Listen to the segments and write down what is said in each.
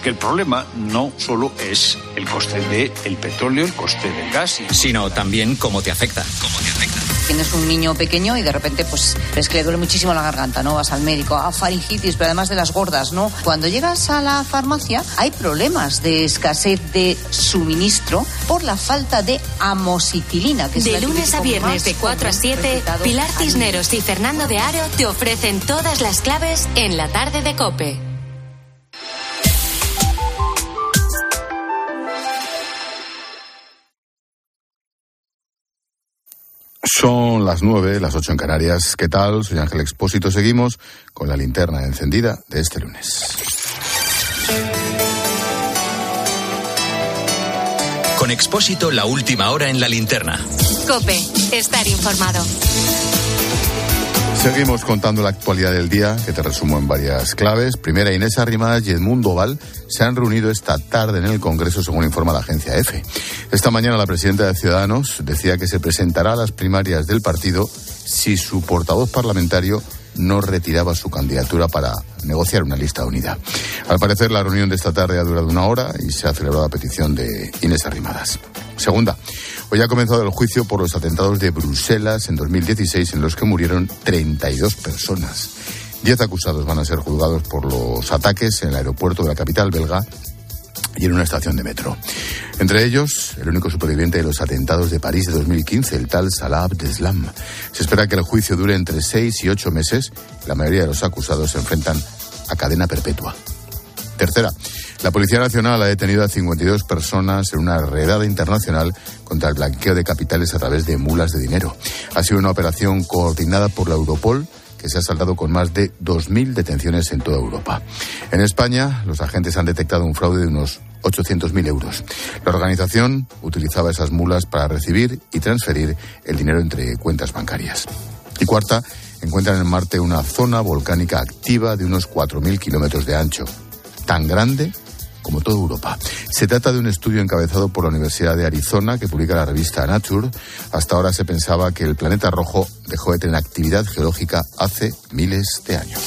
Porque el problema no solo es el coste del petróleo, el coste del gas, sino también cómo te afecta. ¿Cómo te afecta? Tienes un niño pequeño y de repente pues ves que le duele muchísimo la garganta, ¿no? Vas al médico, a faringitis, pero además de las gordas, ¿no? Cuando llegas a la farmacia hay problemas de escasez de suministro por la falta de amoxicilina. Que de lunes a viernes de 4 a 7, Pilar Cisneros y Fernando de Aro te ofrecen todas las claves en la tarde de Cope. Son las nueve, las ocho en Canarias. ¿Qué tal? Soy Ángel Expósito. Seguimos con la linterna encendida de este lunes. Con Expósito, la última hora en la linterna. Cope, estar informado. Seguimos contando la actualidad del día, que te resumo en varias claves. Primera, Inés Arrimadas y Edmundo Val se han reunido esta tarde en el Congreso, según informa la agencia EFE. Esta mañana la presidenta de Ciudadanos decía que se presentará a las primarias del partido si su portavoz parlamentario no retiraba su candidatura para negociar una lista unida. Al parecer, la reunión de esta tarde ha durado una hora y se ha celebrado a petición de Inés Arrimadas. Segunda, hoy ha comenzado el juicio por los atentados de Bruselas en 2016 en los que murieron 32 personas. Diez acusados van a ser juzgados por los ataques en el aeropuerto de la capital belga y en una estación de metro. Entre ellos, el único superviviente de los atentados de París de 2015, el tal Salah Abdeslam. Se espera que el juicio dure entre seis y ocho meses. La mayoría de los acusados se enfrentan a cadena perpetua. Tercera, la Policía Nacional ha detenido a 52 personas en una redada internacional contra el blanqueo de capitales a través de mulas de dinero. Ha sido una operación coordinada por la Europol que se ha saldado con más de 2.000 detenciones en toda Europa. En España, los agentes han detectado un fraude de unos 800.000 euros. La organización utilizaba esas mulas para recibir y transferir el dinero entre cuentas bancarias. Y cuarta, encuentran en Marte una zona volcánica activa de unos 4.000 kilómetros de ancho, tan grande como toda Europa. Se trata de un estudio encabezado por la Universidad de Arizona que publica la revista Nature. Hasta ahora se pensaba que el planeta rojo dejó de tener actividad geológica hace miles de años.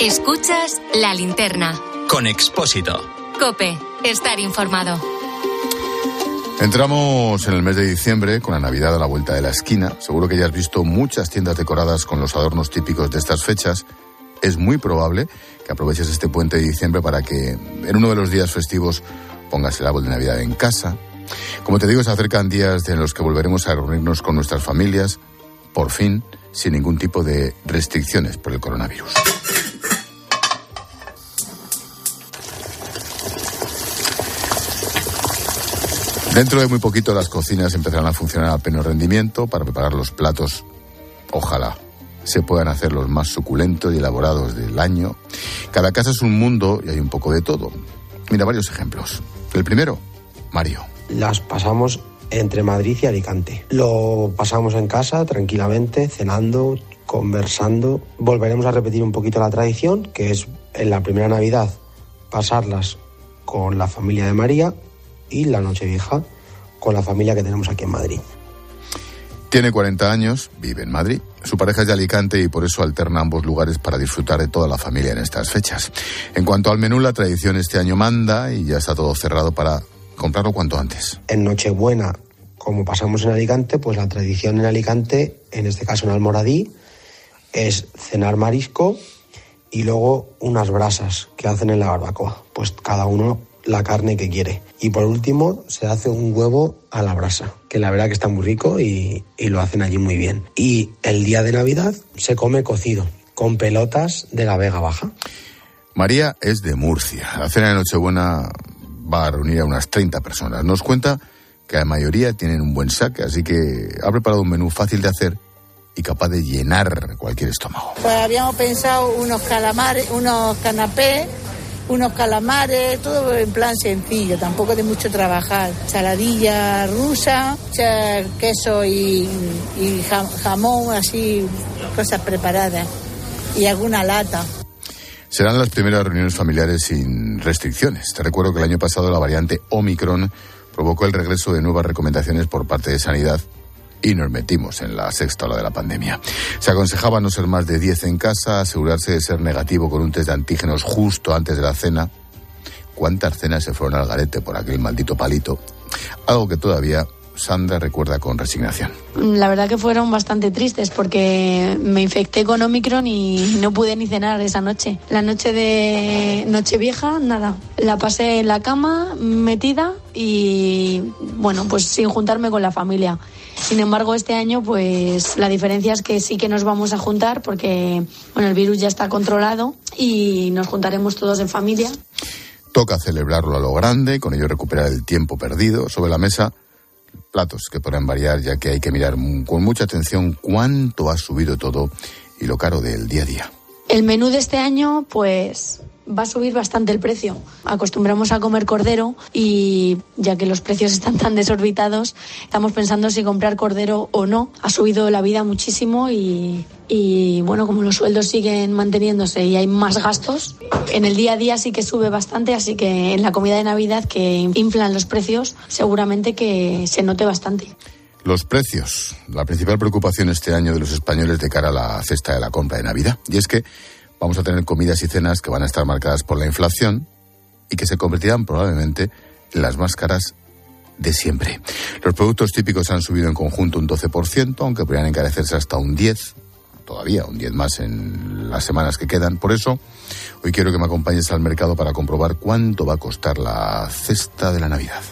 Escuchas la linterna. Con Expósito. Cope, estar informado. Entramos en el mes de diciembre con la Navidad a la vuelta de la esquina. Seguro que ya has visto muchas tiendas decoradas con los adornos típicos de estas fechas. Es muy probable que aproveches este puente de diciembre para que en uno de los días festivos pongas el árbol de Navidad en casa. Como te digo, se acercan días en los que volveremos a reunirnos con nuestras familias, por fin, sin ningún tipo de restricciones por el coronavirus. Dentro de muy poquito las cocinas empezarán a funcionar a pleno rendimiento para preparar los platos. Ojalá se puedan hacer los más suculentos y elaborados del año. Cada casa es un mundo y hay un poco de todo. Mira varios ejemplos. El primero, Mario. Las pasamos entre Madrid y Alicante. Lo pasamos en casa tranquilamente, cenando, conversando. Volveremos a repetir un poquito la tradición, que es en la primera Navidad pasarlas con la familia de María y la Nochevieja con la familia que tenemos aquí en Madrid. Tiene 40 años, vive en Madrid. Su pareja es de Alicante y por eso alterna ambos lugares para disfrutar de toda la familia en estas fechas. En cuanto al menú, la tradición este año manda y ya está todo cerrado para comprarlo cuanto antes. En Nochebuena, como pasamos en Alicante, pues la tradición en Alicante, en este caso en Almoradí, es cenar marisco y luego unas brasas que hacen en la barbacoa. Pues cada uno la carne que quiere. Y por último, se hace un huevo a la brasa, que la verdad que está muy rico y, lo hacen allí muy bien. Y el día de Navidad se come cocido, con pelotas de la Vega Baja. María es de Murcia. La cena de Nochebuena va a reunir a unas 30 personas. Nos cuenta que la mayoría tienen un buen saque, así que ha preparado un menú fácil de hacer y capaz de llenar cualquier estómago. Pues habíamos pensado unos calamares, unos canapés unos calamares, todo en plan sencillo, tampoco de mucho trabajar. Saladilla rusa, queso y, jamón, así, cosas preparadas. Y alguna lata. Serán las primeras reuniones familiares sin restricciones. Te recuerdo que el año pasado la variante Omicron provocó el regreso de nuevas recomendaciones por parte de Sanidad y nos metimos en la sexta ola de la pandemia. Se aconsejaba no ser más de 10 en casa, asegurarse de ser negativo con un test de antígenos justo antes de la cena. ¿Cuántas cenas se fueron al garete por aquel maldito palito? Algo que todavía Sandra recuerda con resignación. La verdad que fueron bastante tristes porque me infecté con Omicron y no pude ni cenar esa noche. La noche de Nochevieja, nada. La pasé en la cama, metida y bueno, pues sin juntarme con la familia. Sin embargo, este año, pues la diferencia es que sí que nos vamos a juntar porque bueno, el virus ya está controlado y nos juntaremos todos en familia. Toca celebrarlo a lo grande, con ello recuperar el tiempo perdido. Sobre la mesa, platos que podrán variar, ya que hay que mirar con mucha atención cuánto ha subido todo y lo caro del día a día. El menú de este año, pues va a subir bastante el precio. Acostumbramos a comer cordero y ya que los precios están tan desorbitados, estamos pensando si comprar cordero o no. Ha subido la vida muchísimo y, bueno, como los sueldos siguen manteniéndose y hay más gastos, en el día a día sí que sube bastante, así que en la comida de Navidad que inflan los precios, seguramente que se note bastante. Los precios, la principal preocupación este año de los españoles de cara a la cesta de la compra de Navidad. Y es que vamos a tener comidas y cenas que van a estar marcadas por la inflación y que se convertirán probablemente en las más caras de siempre. Los productos típicos han subido en conjunto un 12%, aunque podrían encarecerse hasta un 10%, todavía un 10 más en las semanas que quedan. Por eso, hoy quiero que me acompañes al mercado para comprobar cuánto va a costar la cesta de la Navidad.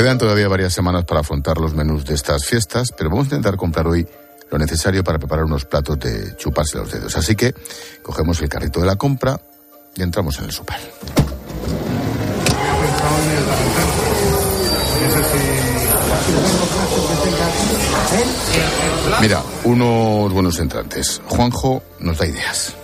Quedan todavía varias semanas para afrontar los menús de estas fiestas, pero vamos a intentar comprar hoy lo necesario para preparar unos platos de chuparse los dedos. Así que cogemos el carrito de la compra y entramos en el súper. Mira, unos buenos entrantes. Juanjo nos da ideas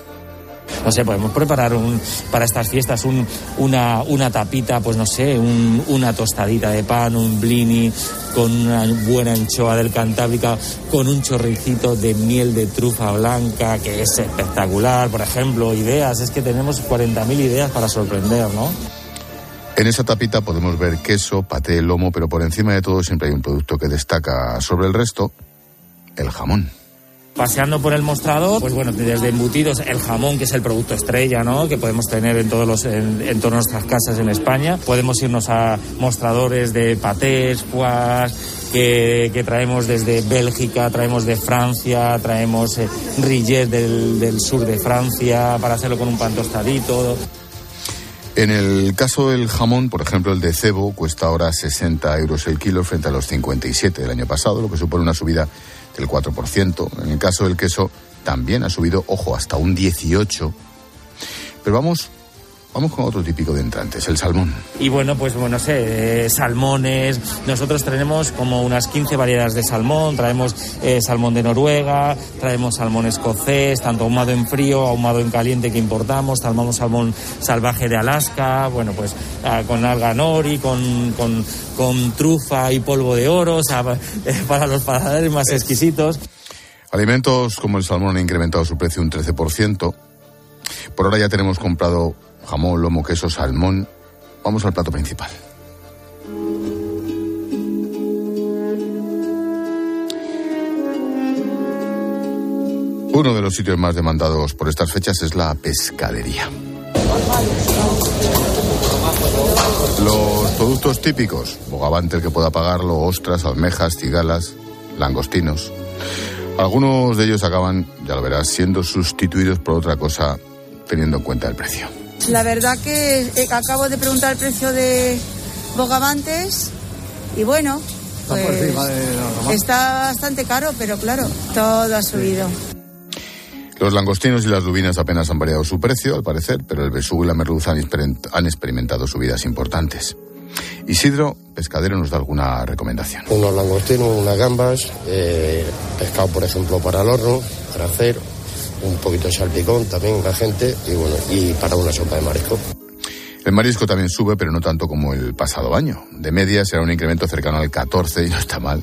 no sé, podemos preparar un, para estas fiestas un, una, una tapita, pues no sé, un, una tostadita de pan, un blini con una buena anchoa del Cantábrica, con un chorricito de miel de trufa blanca, que es espectacular, por ejemplo, ideas, es que tenemos 40.000 ideas para sorprender, ¿no? En esa tapita podemos ver queso, paté, lomo, pero por encima de todo siempre hay un producto que destaca sobre el resto, el jamón paseando por el mostrador, pues bueno, desde embutidos, el jamón, que es el producto estrella, ¿no? Que podemos tener en todos los, en, todas nuestras casas en España. Podemos irnos a mostradores de patés, que, traemos desde Bélgica, traemos de Francia, traemos eh, del, del sur de Francia para hacerlo con un pan tostadito. En el caso del jamón, por ejemplo, el de cebo cuesta ahora 60 euros el kilo frente a los 57 del año pasado, lo que supone una subida del 4%. En el caso del queso también ha subido, ojo, hasta un 18%. Pero vamos Vamos con otro típico de entrantes, el salmón. Y bueno, pues bueno, sé, eh, salmones. Nosotros tenemos como unas 15 variedades de salmón. Traemos eh, salmón de Noruega, traemos salmón escocés, tanto ahumado en frío, ahumado en caliente que importamos. Salmamos salmón salvaje de Alaska, bueno, pues ah, con alga nori, con, con, trufa y polvo de oro, o sea, para los paladares más exquisitos. Alimentos como el salmón han incrementado su precio un 13%. Por ahora ya tenemos comprado jamón, lomo, queso, salmón. Vamos al plato principal. Uno de los sitios más demandados por estas fechas es la pescadería. Los productos típicos, bogavante el que pueda pagarlo, ostras, almejas, cigalas, langostinos. Algunos de ellos acaban, ya lo verás, siendo sustituidos por otra cosa teniendo en cuenta el precio. La verdad que eh, acabo de preguntar el precio de bogavantes y bueno, pues, está bastante caro, pero claro, todo ha subido. Los langostinos y las lubinas apenas han variado su precio, al parecer, pero el besugo y la merluza han, experimentado subidas importantes. Isidro, pescadero, nos da alguna recomendación. Unos langostinos, unas gambas, eh, pescado, por ejemplo, para el horno, para hacer, un poquito de salpicón también la gente y bueno, y para una sopa de marisco. El marisco también sube, pero no tanto como el pasado año. De media será un incremento cercano al 14 y no está mal.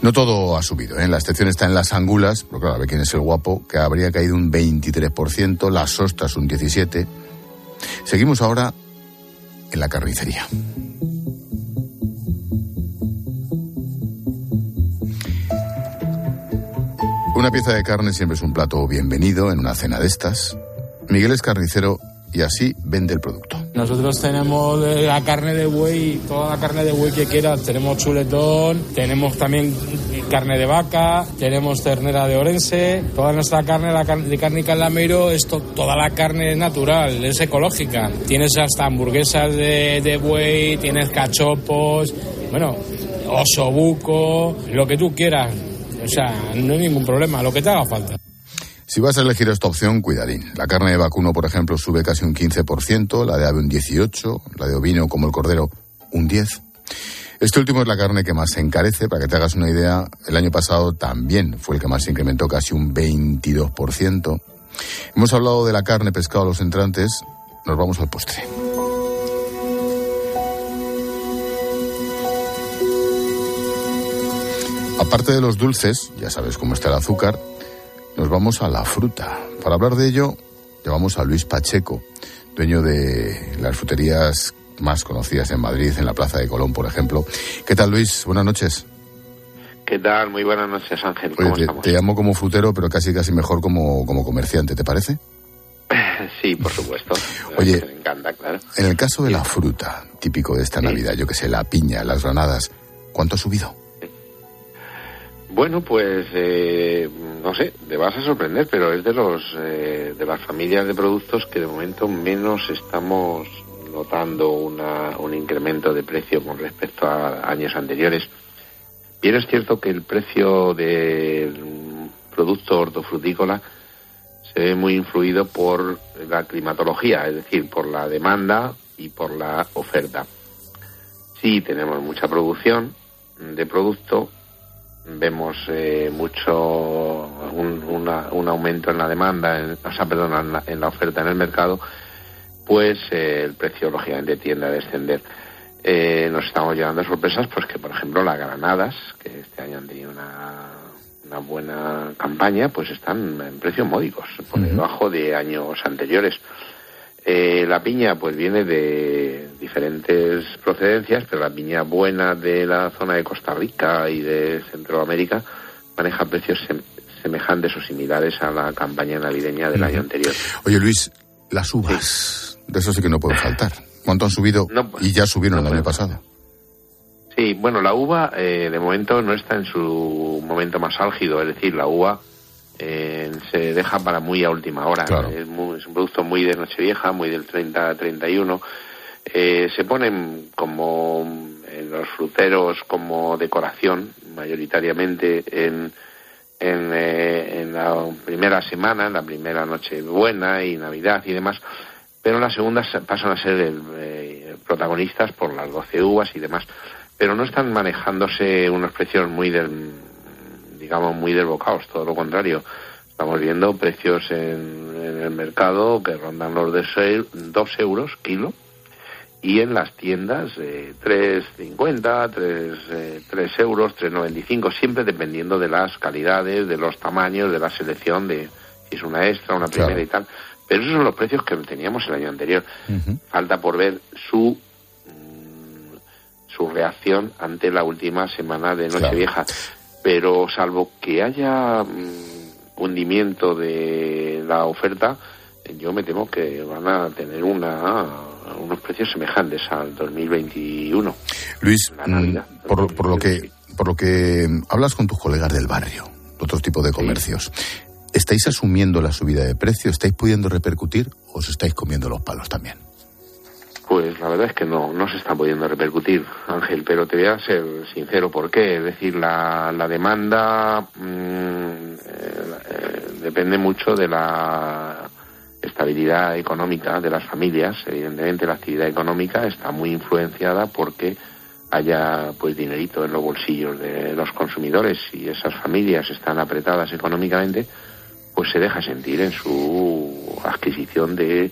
No todo ha subido, ¿eh? la excepción está en las angulas, pero claro, a ver quién es el guapo, que habría caído un 23%, las ostras un 17%. Seguimos ahora en la carnicería. Una pieza de carne siempre es un plato bienvenido en una cena de estas. Miguel es carnicero y así vende el producto. Nosotros tenemos la carne de buey, toda la carne de buey que quieras. Tenemos chuletón, tenemos también carne de vaca, tenemos ternera de orense. Toda nuestra carne la carne de carne calamero, esto, toda la carne es natural, es ecológica. Tienes hasta hamburguesas de, de buey, tienes cachopos, bueno, osobuco, lo que tú quieras. O sea, no hay ningún problema, lo que te haga falta. Si vas a elegir esta opción, cuidadín. La carne de vacuno, por ejemplo, sube casi un 15%, la de ave un 18%, la de ovino, como el cordero, un 10%. Este último es la carne que más se encarece, para que te hagas una idea, el año pasado también fue el que más se incrementó, casi un 22%. Hemos hablado de la carne, pescado, los entrantes, nos vamos al postre. Aparte de los dulces, ya sabes cómo está el azúcar, nos vamos a la fruta. Para hablar de ello, llevamos a Luis Pacheco, dueño de las fruterías más conocidas en Madrid, en la Plaza de Colón, por ejemplo. ¿Qué tal, Luis? Buenas noches. ¿Qué tal? Muy buenas noches, Ángel. ¿Cómo te, te, llamo como frutero, pero casi casi mejor como, como comerciante, ¿te parece? sí, por supuesto. Oye, me encanta, claro. En el caso de la fruta, típico de esta sí. Navidad, yo que sé, la piña, las granadas, ¿cuánto ha subido? Bueno, pues eh, no sé, te vas a sorprender, pero es de los eh, de las familias de productos que de momento menos estamos notando una, un incremento de precio con respecto a años anteriores. Bien es cierto que el precio del producto hortofrutícola se ve muy influido por la climatología, es decir, por la demanda y por la oferta. Sí, tenemos mucha producción de producto, vemos eh, mucho un, una, un, aumento en la demanda, en, o sea, perdón, en la, en la, oferta en el mercado, pues eh, el precio lógicamente tiende a descender. Eh, nos estamos llevando sorpresas, pues que por ejemplo las granadas, que este año han tenido una, una buena campaña, pues están en precios módicos, por uh -huh. debajo de años anteriores. Eh, la piña pues viene de diferentes procedencias, pero la piña buena de la zona de Costa Rica y de Centroamérica maneja precios sem semejantes o similares a la campaña navideña del año anterior. Oye Luis, las uvas, sí. de eso sí que no puede faltar. ¿Cuánto han subido? No, y ya subieron no, el año pasado. Sí, bueno, la uva eh, de momento no está en su momento más álgido, es decir, la uva eh, se deja para muy a última hora. Claro. Es, muy, es, un producto muy de Nochevieja, muy del 30-31. Eh, se ponen como en los fruteros como decoración, mayoritariamente en, en, eh, en, la primera semana, en la primera noche buena y Navidad y demás, pero en la segunda pasan a ser el, eh, protagonistas por las 12 uvas y demás, pero no están manejándose unos precios muy del digamos, muy desbocados, todo lo contrario. Estamos viendo precios en, en el mercado que rondan los de 2 euros kilo y en las tiendas eh, 3,50, 3, eh, 3 euros, 3,95, siempre dependiendo de las calidades, de los tamaños, de la selección, de si es una extra, una primera claro. y tal. Pero esos son los precios que teníamos el año anterior. Uh -huh. Falta por ver su mm, su reacción ante la última semana de Nochevieja. Claro pero salvo que haya mm, hundimiento de la oferta, yo me temo que van a tener una unos precios semejantes al 2021. Luis, Navidad, mm, por, por, lo que por lo que hablas con tus colegas del barrio, otros tipos de comercios, sí. ¿estáis asumiendo la subida de precio? ¿Estáis pudiendo repercutir o os estáis comiendo los palos también? Pues la verdad es que no, no se está pudiendo repercutir, Ángel, pero te voy a ser sincero, ¿por qué? Es decir, la, la demanda mmm, eh, depende mucho de la estabilidad económica de las familias. Evidentemente la actividad económica está muy influenciada porque haya pues dinerito en los bolsillos de los consumidores y esas familias están apretadas económicamente, pues se deja sentir en su adquisición de,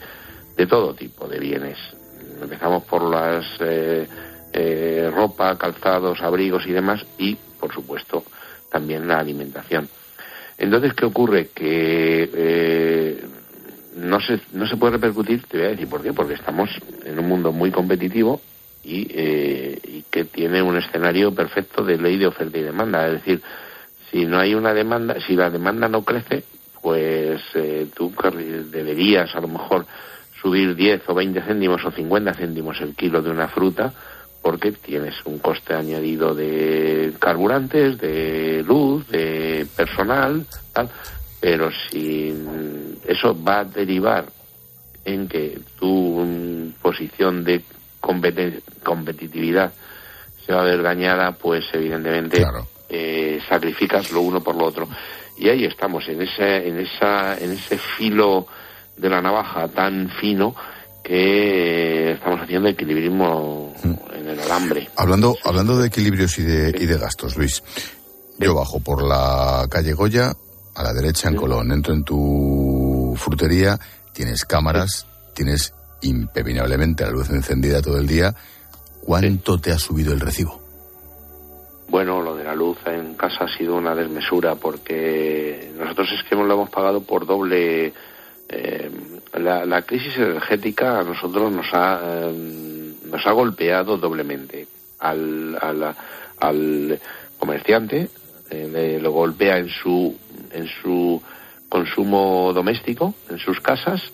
de todo tipo de bienes Empezamos por las eh, eh, ropa, calzados, abrigos y demás, y por supuesto también la alimentación. Entonces, ¿qué ocurre? Que eh, no, se, no se puede repercutir, te voy a decir por qué, porque estamos en un mundo muy competitivo y, eh, y que tiene un escenario perfecto de ley de oferta y demanda. Es decir, si no hay una demanda, si la demanda no crece, pues eh, tú deberías a lo mejor subir 10 o 20 céntimos o 50 céntimos el kilo de una fruta porque tienes un coste añadido de carburantes, de luz, de personal, tal, pero si eso va a derivar en que tu posición de competitividad se va a ver dañada, pues evidentemente eh, sacrificas lo uno por lo otro. Y ahí estamos, en ese, en esa, en ese filo de la navaja tan fino que estamos haciendo equilibrismo mm. en el alambre. Hablando, hablando de equilibrios y de, y de gastos, Luis, yo bajo por la calle Goya, a la derecha en Colón, entro en tu frutería, tienes cámaras, tienes impepinablemente la luz encendida todo el día. ¿Cuánto te ha subido el recibo? Bueno, lo de la luz en casa ha sido una desmesura porque nosotros es que lo hemos pagado por doble. Eh, la, crisis energética a nosotros nos ha, eh, nos ha golpeado doblemente. Al, al, comerciante eh, lo golpea en su, en su consumo doméstico, en sus casas,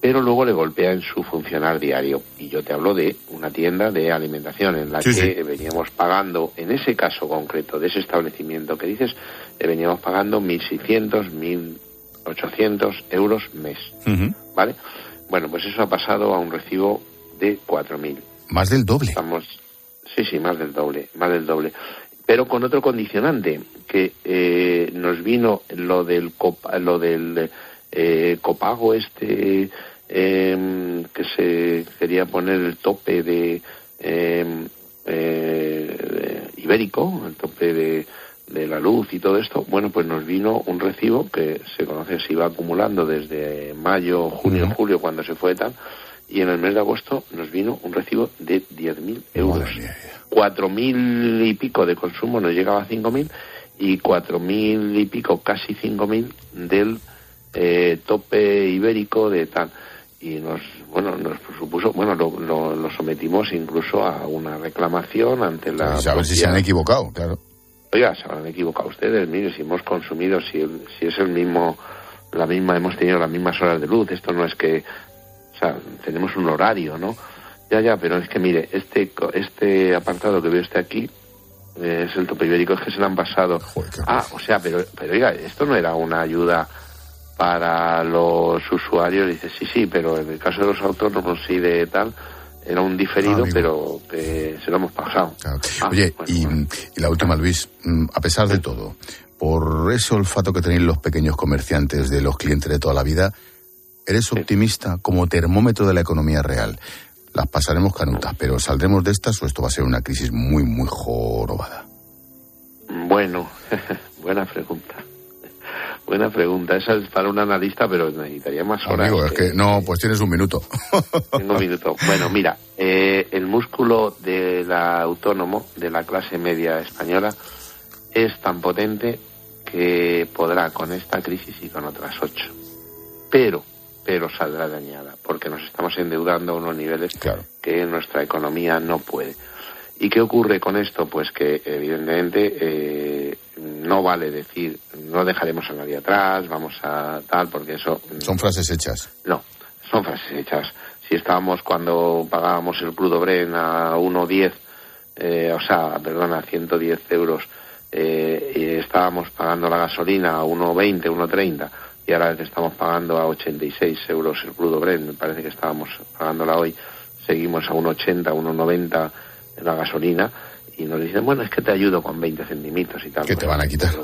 pero luego le golpea en su funcionar diario. Y yo te hablo de una tienda de alimentación en la que veníamos pagando, en ese caso concreto de ese establecimiento que dices, le veníamos pagando 1.600, 1.800 euros mes. ¿Vale? Bueno, pues eso ha pasado a un recibo de 4.000. Más del doble. Estamos, sí, sí, más del doble, más del doble. Pero con otro condicionante, que eh, nos vino lo del, lo del eh, copago este eh, que se quería poner el tope de, em, eh, ibérico, el tope de, de, la luz y todo esto, bueno, pues nos vino un recibo que se conoce, se iba acumulando desde mayo, junio, julio, cuando se fue tal, y en el mes de agosto nos vino un recibo de 10.000 euros. 4.000 y pico de consumo, nos llegaba a 5.000, y 4.000 y pico, casi 5.000 del eh, tope ibérico de tal. Y nos bueno nos supuso bueno lo, lo, sometimos incluso a una reclamación ante la pues a ver si se han equivocado claro oiga se han equivocado ustedes mire si hemos consumido si si es el mismo la misma hemos tenido las mismas horas de luz esto no es que o sea tenemos un horario no ya ya pero es que mire este este apartado que veo usted aquí es el tope ibérico es que se le han pasado. Ah o sea pero pero oiga esto no era una ayuda para los usuarios dice sí sí pero en el caso de los autónomos sí de tal era un diferido ah, pero que se lo hemos pasado. Ah, oye y, la última Luis mm, a pesar de todo por ese olfato que tenéis los pequeños comerciantes de los clientes de toda la vida eres optimista como termómetro de la economía real las pasaremos canutas pero saldremos de estas o esto va a ser una crisis muy muy jorobada bueno buena pregunta Buena pregunta. Esa es para un analista, pero necesitaría más horas. Amigo, es que no, pues tienes un minuto. Tengo un minuto. Bueno, mira, eh, el músculo del autónomo de la clase media española es tan potente que podrá con esta crisis y con otras ocho. Pero, pero saldrá dañada, porque nos estamos endeudando a unos niveles que nuestra economía no puede. ¿Y qué ocurre con esto? Pues que evidentemente eh, no vale decir no dejaremos a nadie atrás, vamos a tal, porque eso... Son frases hechas. No, son frases hechas. Si estábamos cuando pagábamos el crudo Bren a 1,10, eh, o sea, perdona, a 110 euros, eh, y estábamos pagando la gasolina a 1,20, 1,30, y ahora estamos pagando a 86 euros el crudo Bren, me parece que estábamos pagándola hoy, seguimos a 1,80, 1,90 la gasolina y nos dicen, bueno, es que te ayudo con 20 centímetros y tal. Que te van a quitar.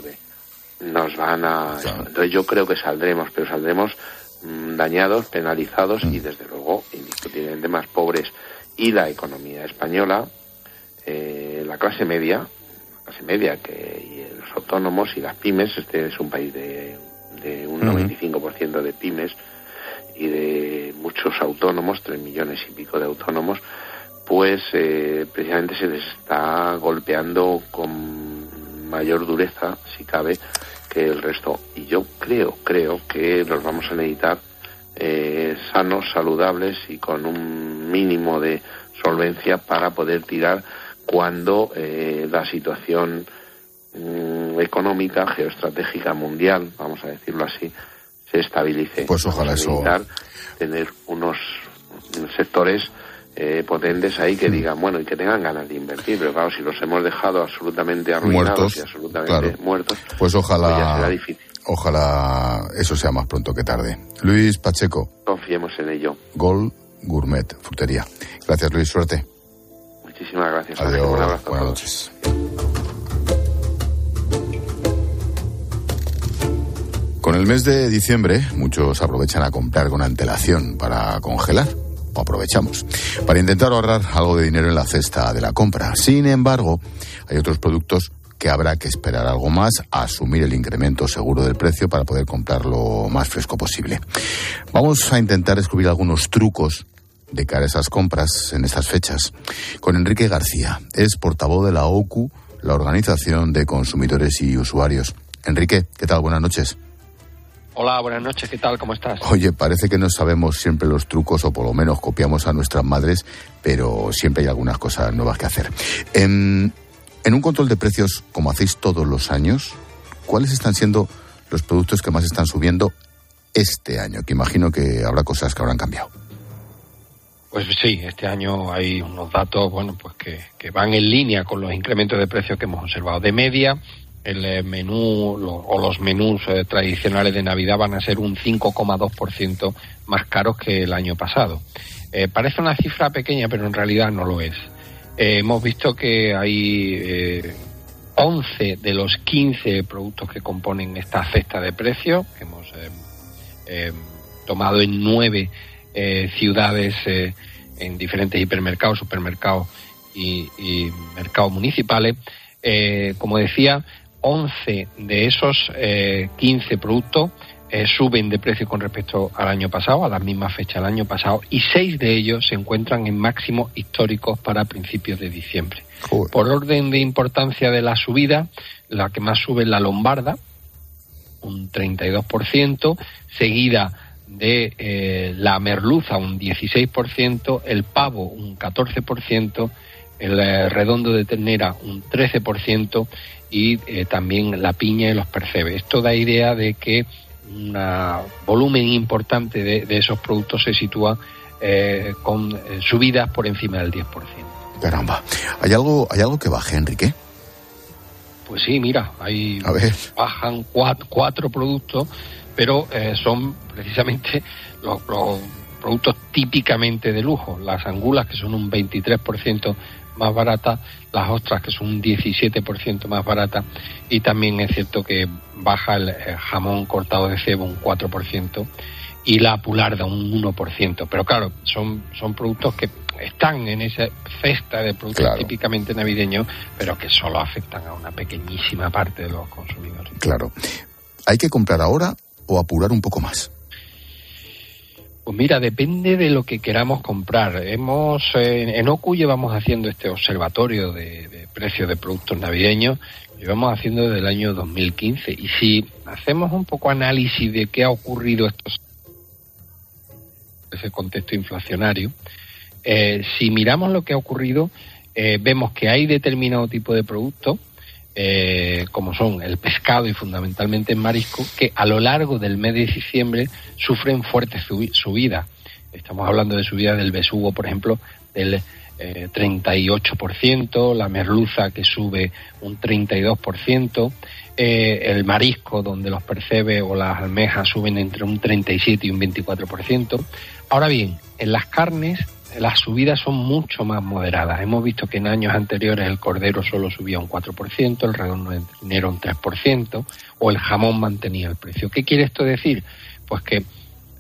Nos van a... Entonces yo creo que saldremos, pero saldremos mm, dañados, penalizados y mm. desde luego indiscutiblemente más pobres. Y la economía española, eh, la clase media, la clase media que y los autónomos y las pymes, este es un país de, de un 95% de pymes y de muchos autónomos, tres millones y pico de autónomos, pues eh, precisamente se les está golpeando con mayor dureza, si cabe, que el resto. Y yo creo, creo que los vamos a necesitar eh, sanos, saludables y con un mínimo de solvencia para poder tirar cuando eh, la situación mm, económica, geoestratégica mundial, vamos a decirlo así, se estabilice. Pues ojalá eso. Tener unos sectores eh, potentes ahí que digan, bueno, y que tengan ganas de invertir. Pero claro, si los hemos dejado absolutamente arruinados muertos, y absolutamente muertos, pues ojalá. Ojalá eso sea más pronto que tarde. Luis Pacheco. Confiemos en ello. Gol Gourmet, frutería. Gracias, Luis. Suerte. Muchísimas gracias. Adiós. Un abrazo Buenas noches. Con el mes de diciembre, muchos aprovechan a comprar con antelación para congelar aprovechamos, para intentar ahorrar algo de dinero en la cesta de la compra. Sin embargo, hay otros productos que habrá que esperar algo más a asumir el incremento seguro del precio para poder comprarlo más fresco posible. Vamos a intentar descubrir algunos trucos de cara a esas compras en estas fechas con Enrique García. Es portavoz de la OCU, la Organización de Consumidores y Usuarios. Enrique, ¿qué tal? Buenas noches. Hola, buenas noches, ¿qué tal? ¿Cómo estás? Oye, parece que no sabemos siempre los trucos o por lo menos copiamos a nuestras madres, pero siempre hay algunas cosas nuevas que hacer. En, en un control de precios, como hacéis todos los años, ¿cuáles están siendo los productos que más están subiendo este año? Que imagino que habrá cosas que habrán cambiado. Pues sí, este año hay unos datos, bueno, pues que, que van en línea con los incrementos de precios que hemos observado. De media, el eh, menú o los menús eh, tradicionales de Navidad van a ser un 5,2% más caros que el año pasado. Eh, parece una cifra pequeña, pero en realidad no lo es. hemos visto que hay 11 de los 15 productos que componen esta cesta de precios, que hemos tomado en nueve ciudades en diferentes hipermercados, supermercados y mercados municipales. como decía, 11 de esos 15 eh, productos eh, suben de precio con respecto al año pasado, a la misma fecha del año pasado, y 6 de ellos se encuentran en máximos históricos para principios de diciembre. Por orden de importancia de la subida, la que más sube es la lombarda, un 32%, seguida de eh, la merluza, un 16%, el pavo, un 14%, el redondo de ternera, un 13%, y eh, también la piña y los percebes. Esto da idea de que un volumen importante de, esos productos se sitúa eh, con eh, subidas por encima del 10%. Caramba, ¿hay algo, ¿hay algo que baje, Enrique? Pues sí, mira, hay bajan cuatro, productos, pero son precisamente los, los productos típicamente de lujo. Las angulas, que son un 23% más barata, las ostras que son un 17% más barata y también es cierto que baja el jamón cortado de cebo un 4% y la pularda un 1%. Pero claro, son, son productos que están en esa cesta de productos típicamente navideños, pero que solo afectan a una pequeñísima parte de los consumidores. Claro. ¿Hay que comprar ahora o apurar un poco más? Pues mira, depende de lo que queramos comprar. Hemos en OCU llevamos haciendo este observatorio de, precios de productos navideños, llevamos haciendo desde el año 2015 y si hacemos un poco análisis de qué ha ocurrido estos ese contexto inflacionario, eh, si miramos lo que ha ocurrido, eh, vemos que hay determinado tipo de productos eh, como son el pescado y fundamentalmente el marisco, que a lo largo del mes de diciembre sufren fuertes subidas. Estamos hablando de subidas del besugo, por ejemplo, del eh, 38%, la merluza que sube un 32%, eh, el marisco donde los percebes o las almejas suben entre un 37 y un 24%. Ahora bien, en las carnes las subidas son mucho más moderadas. Hemos visto que en años anteriores el cordero solo subía un 4%, el redondo de un 3%, o el jamón mantenía el precio. ¿Qué quiere esto decir? Pues que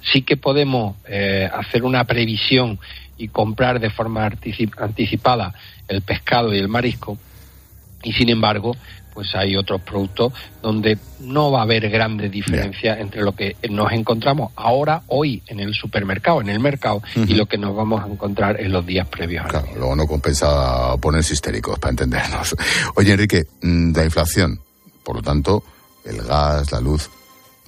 sí que podemos eh, hacer una previsión y comprar de forma anticipada el pescado y el marisco, y sin embargo, pues hay otros productos donde no va a haber grandes diferencias entre lo que nos encontramos ahora, hoy, en el supermercado, en el mercado, y lo que nos vamos a encontrar en los días previos. Claro, luego no compensa ponerse histéricos, para entendernos. Oye, Enrique, mm, la inflación, por lo tanto, el gas, la luz,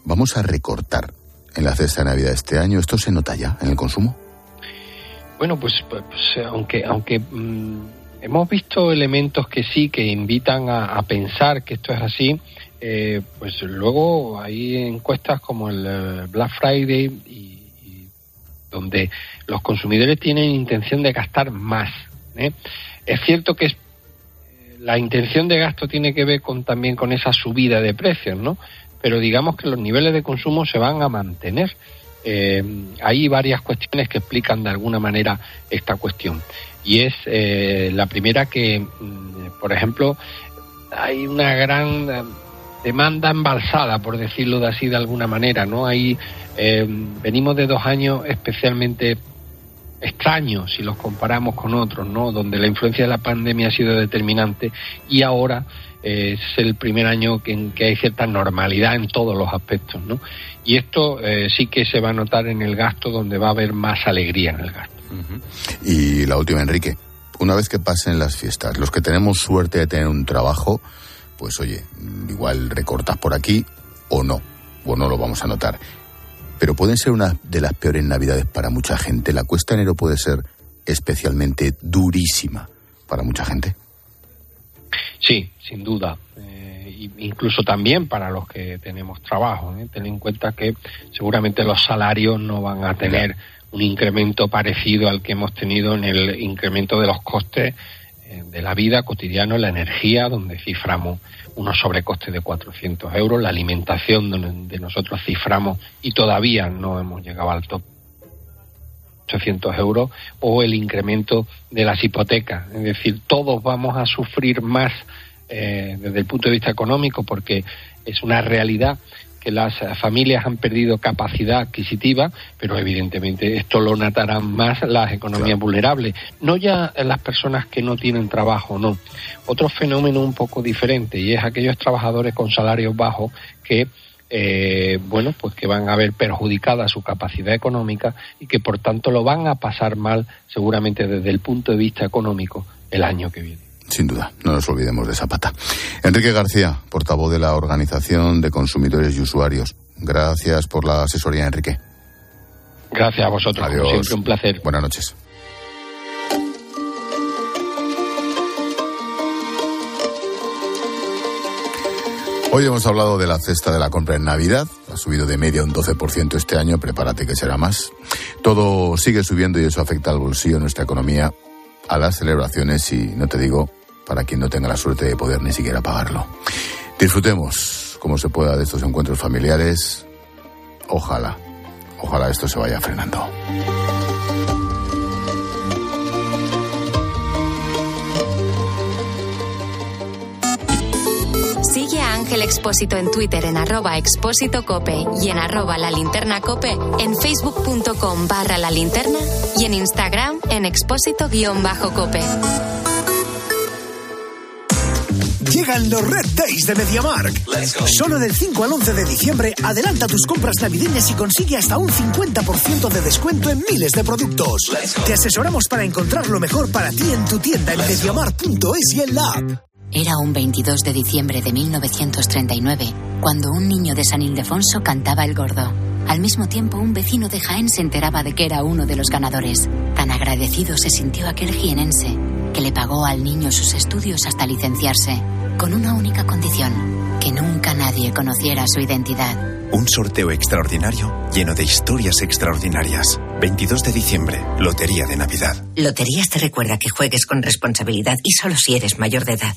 ¿vamos a recortar en la cesta de Navidad este año? ¿Esto se nota ya en el consumo? Bueno, pues, pues, pues aunque, aunque mm, hemos visto elementos que sí, que invitan a, pensar que esto es así, eh, pues luego hay encuestas como el eh, Black Friday y, donde los consumidores tienen intención de gastar más. ¿eh? Es cierto que la intención de gasto tiene que ver con también con esa subida de precios, ¿no? Pero digamos que los niveles de consumo se van a mantener. hay varias cuestiones que explican de alguna manera esta cuestión y es eh, la primera que, mm, por ejemplo, hay una gran eh, demanda embalsada, por decirlo de así de alguna manera, ¿no? Eh, venimos de dos años especialmente extraños si los comparamos con otros, ¿no? Donde la influencia de la pandemia ha sido determinante y ahora es el primer año en que hay cierta normalidad en todos los aspectos, ¿no? Y esto sí que se va a notar en el gasto, donde va a haber más alegría en el gasto. Y la última, Enrique. Una vez que pasen las fiestas, los que tenemos suerte de tener un trabajo, pues oye, igual recortas por aquí o no, o no lo vamos a notar. Pero pueden ser una de las peores navidades para mucha gente. La cuesta enero puede ser especialmente durísima para mucha gente. Sí, sin duda. Eh, incluso también para los que tenemos trabajo. ¿eh? Ten en cuenta que seguramente los salarios no van a tener un incremento parecido al que hemos tenido en el incremento de los costes eh, de la vida cotidiana, la energía, donde ciframos unos sobrecostes de 400 euros, la alimentación, donde nosotros ciframos y todavía no hemos llegado al top 800 euros, o el incremento de las hipotecas. Es decir, todos vamos a sufrir más eh, desde el punto de vista económico porque es una realidad que las familias han perdido capacidad adquisitiva, pero evidentemente esto lo notarán más las economías vulnerables, no ya las personas que no tienen trabajo, no. Otro fenómeno un poco diferente y es aquellos trabajadores con salarios bajos que eh, bueno, pues que van a ver perjudicada su capacidad económica y que por tanto lo van a pasar mal seguramente desde el punto de vista económico el año que viene. Sin duda, no nos olvidemos de Zapata. Enrique García, portavoz de la Organización de Consumidores y Usuarios. Gracias por la asesoría, Enrique. Gracias a vosotros. Adiós. siempre un placer. Buenas noches. Hoy hemos hablado de la cesta de la compra en Navidad. Ha subido de media un 12% este año. Prepárate que será más. Todo sigue subiendo y eso afecta al bolsillo de nuestra economía, a las celebraciones y, no te digo, para quien no tenga la suerte de poder ni siquiera pagarlo. Disfrutemos como se pueda de estos encuentros familiares. Ojalá, ojalá esto se vaya frenando. Ángel Expósito en Twitter en arroba expósito cope y en arroba la linterna cope, en facebook.com barra la linterna y en Instagram en expósito guion bajo cope. Llegan los Red Days de MediaMark. Solo del 5 al 11 de diciembre, adelanta tus compras navideñas y consigue hasta un 50% de descuento en miles de productos. Te asesoramos para encontrar lo mejor para ti en tu tienda en MediaMark.es y en la app. Era un 22 de diciembre de 1939, cuando un niño de San Ildefonso cantaba el gordo. Al mismo tiempo, un vecino de Jaén se enteraba de que era uno de los ganadores. Tan agradecido se sintió aquel jienense, que le pagó al niño sus estudios hasta licenciarse con una única condición, que nunca nadie conociera su identidad. Un sorteo extraordinario lleno de historias extraordinarias. 22 de diciembre, Lotería de Navidad. Loterías te recuerda que juegues con responsabilidad y solo si eres mayor de edad.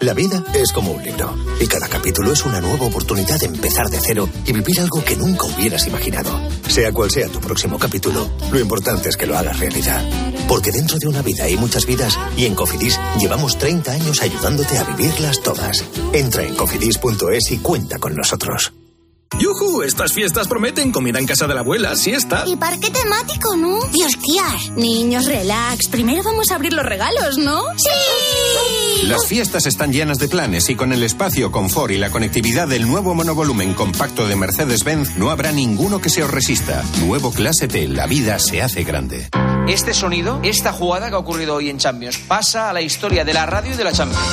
La vida es como un libro y cada capítulo es una nueva oportunidad de empezar de cero y vivir algo que nunca hubieras imaginado. Sea cual sea tu próximo capítulo, lo importante es que lo hagas realidad. Porque dentro de una vida hay muchas vidas y en Cofidis llevamos 30 años ayudándote a vivirlas todas. Entra en cofidis.es y cuenta con nosotros. ¡Yujú! Estas fiestas prometen comida en casa de la abuela, siesta. Y parque temático, ¿no? Y esquiar. Niños, relax. Primero vamos a abrir los regalos, ¿no? ¡Sí! Las fiestas están llenas de planes y con el espacio, confort y la conectividad del nuevo monovolumen compacto de Mercedes-Benz no habrá ninguno que se os resista. Nuevo Clase T, la vida se hace grande. Este sonido, esta jugada que ha ocurrido hoy en Champions, pasa a la historia de la radio y de la Champions.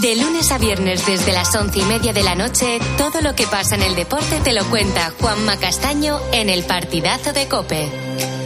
De lunes a viernes desde las once y media de la noche, todo lo que pasa en el deporte te lo cuenta Juanma Castaño en el partidazo de Cope.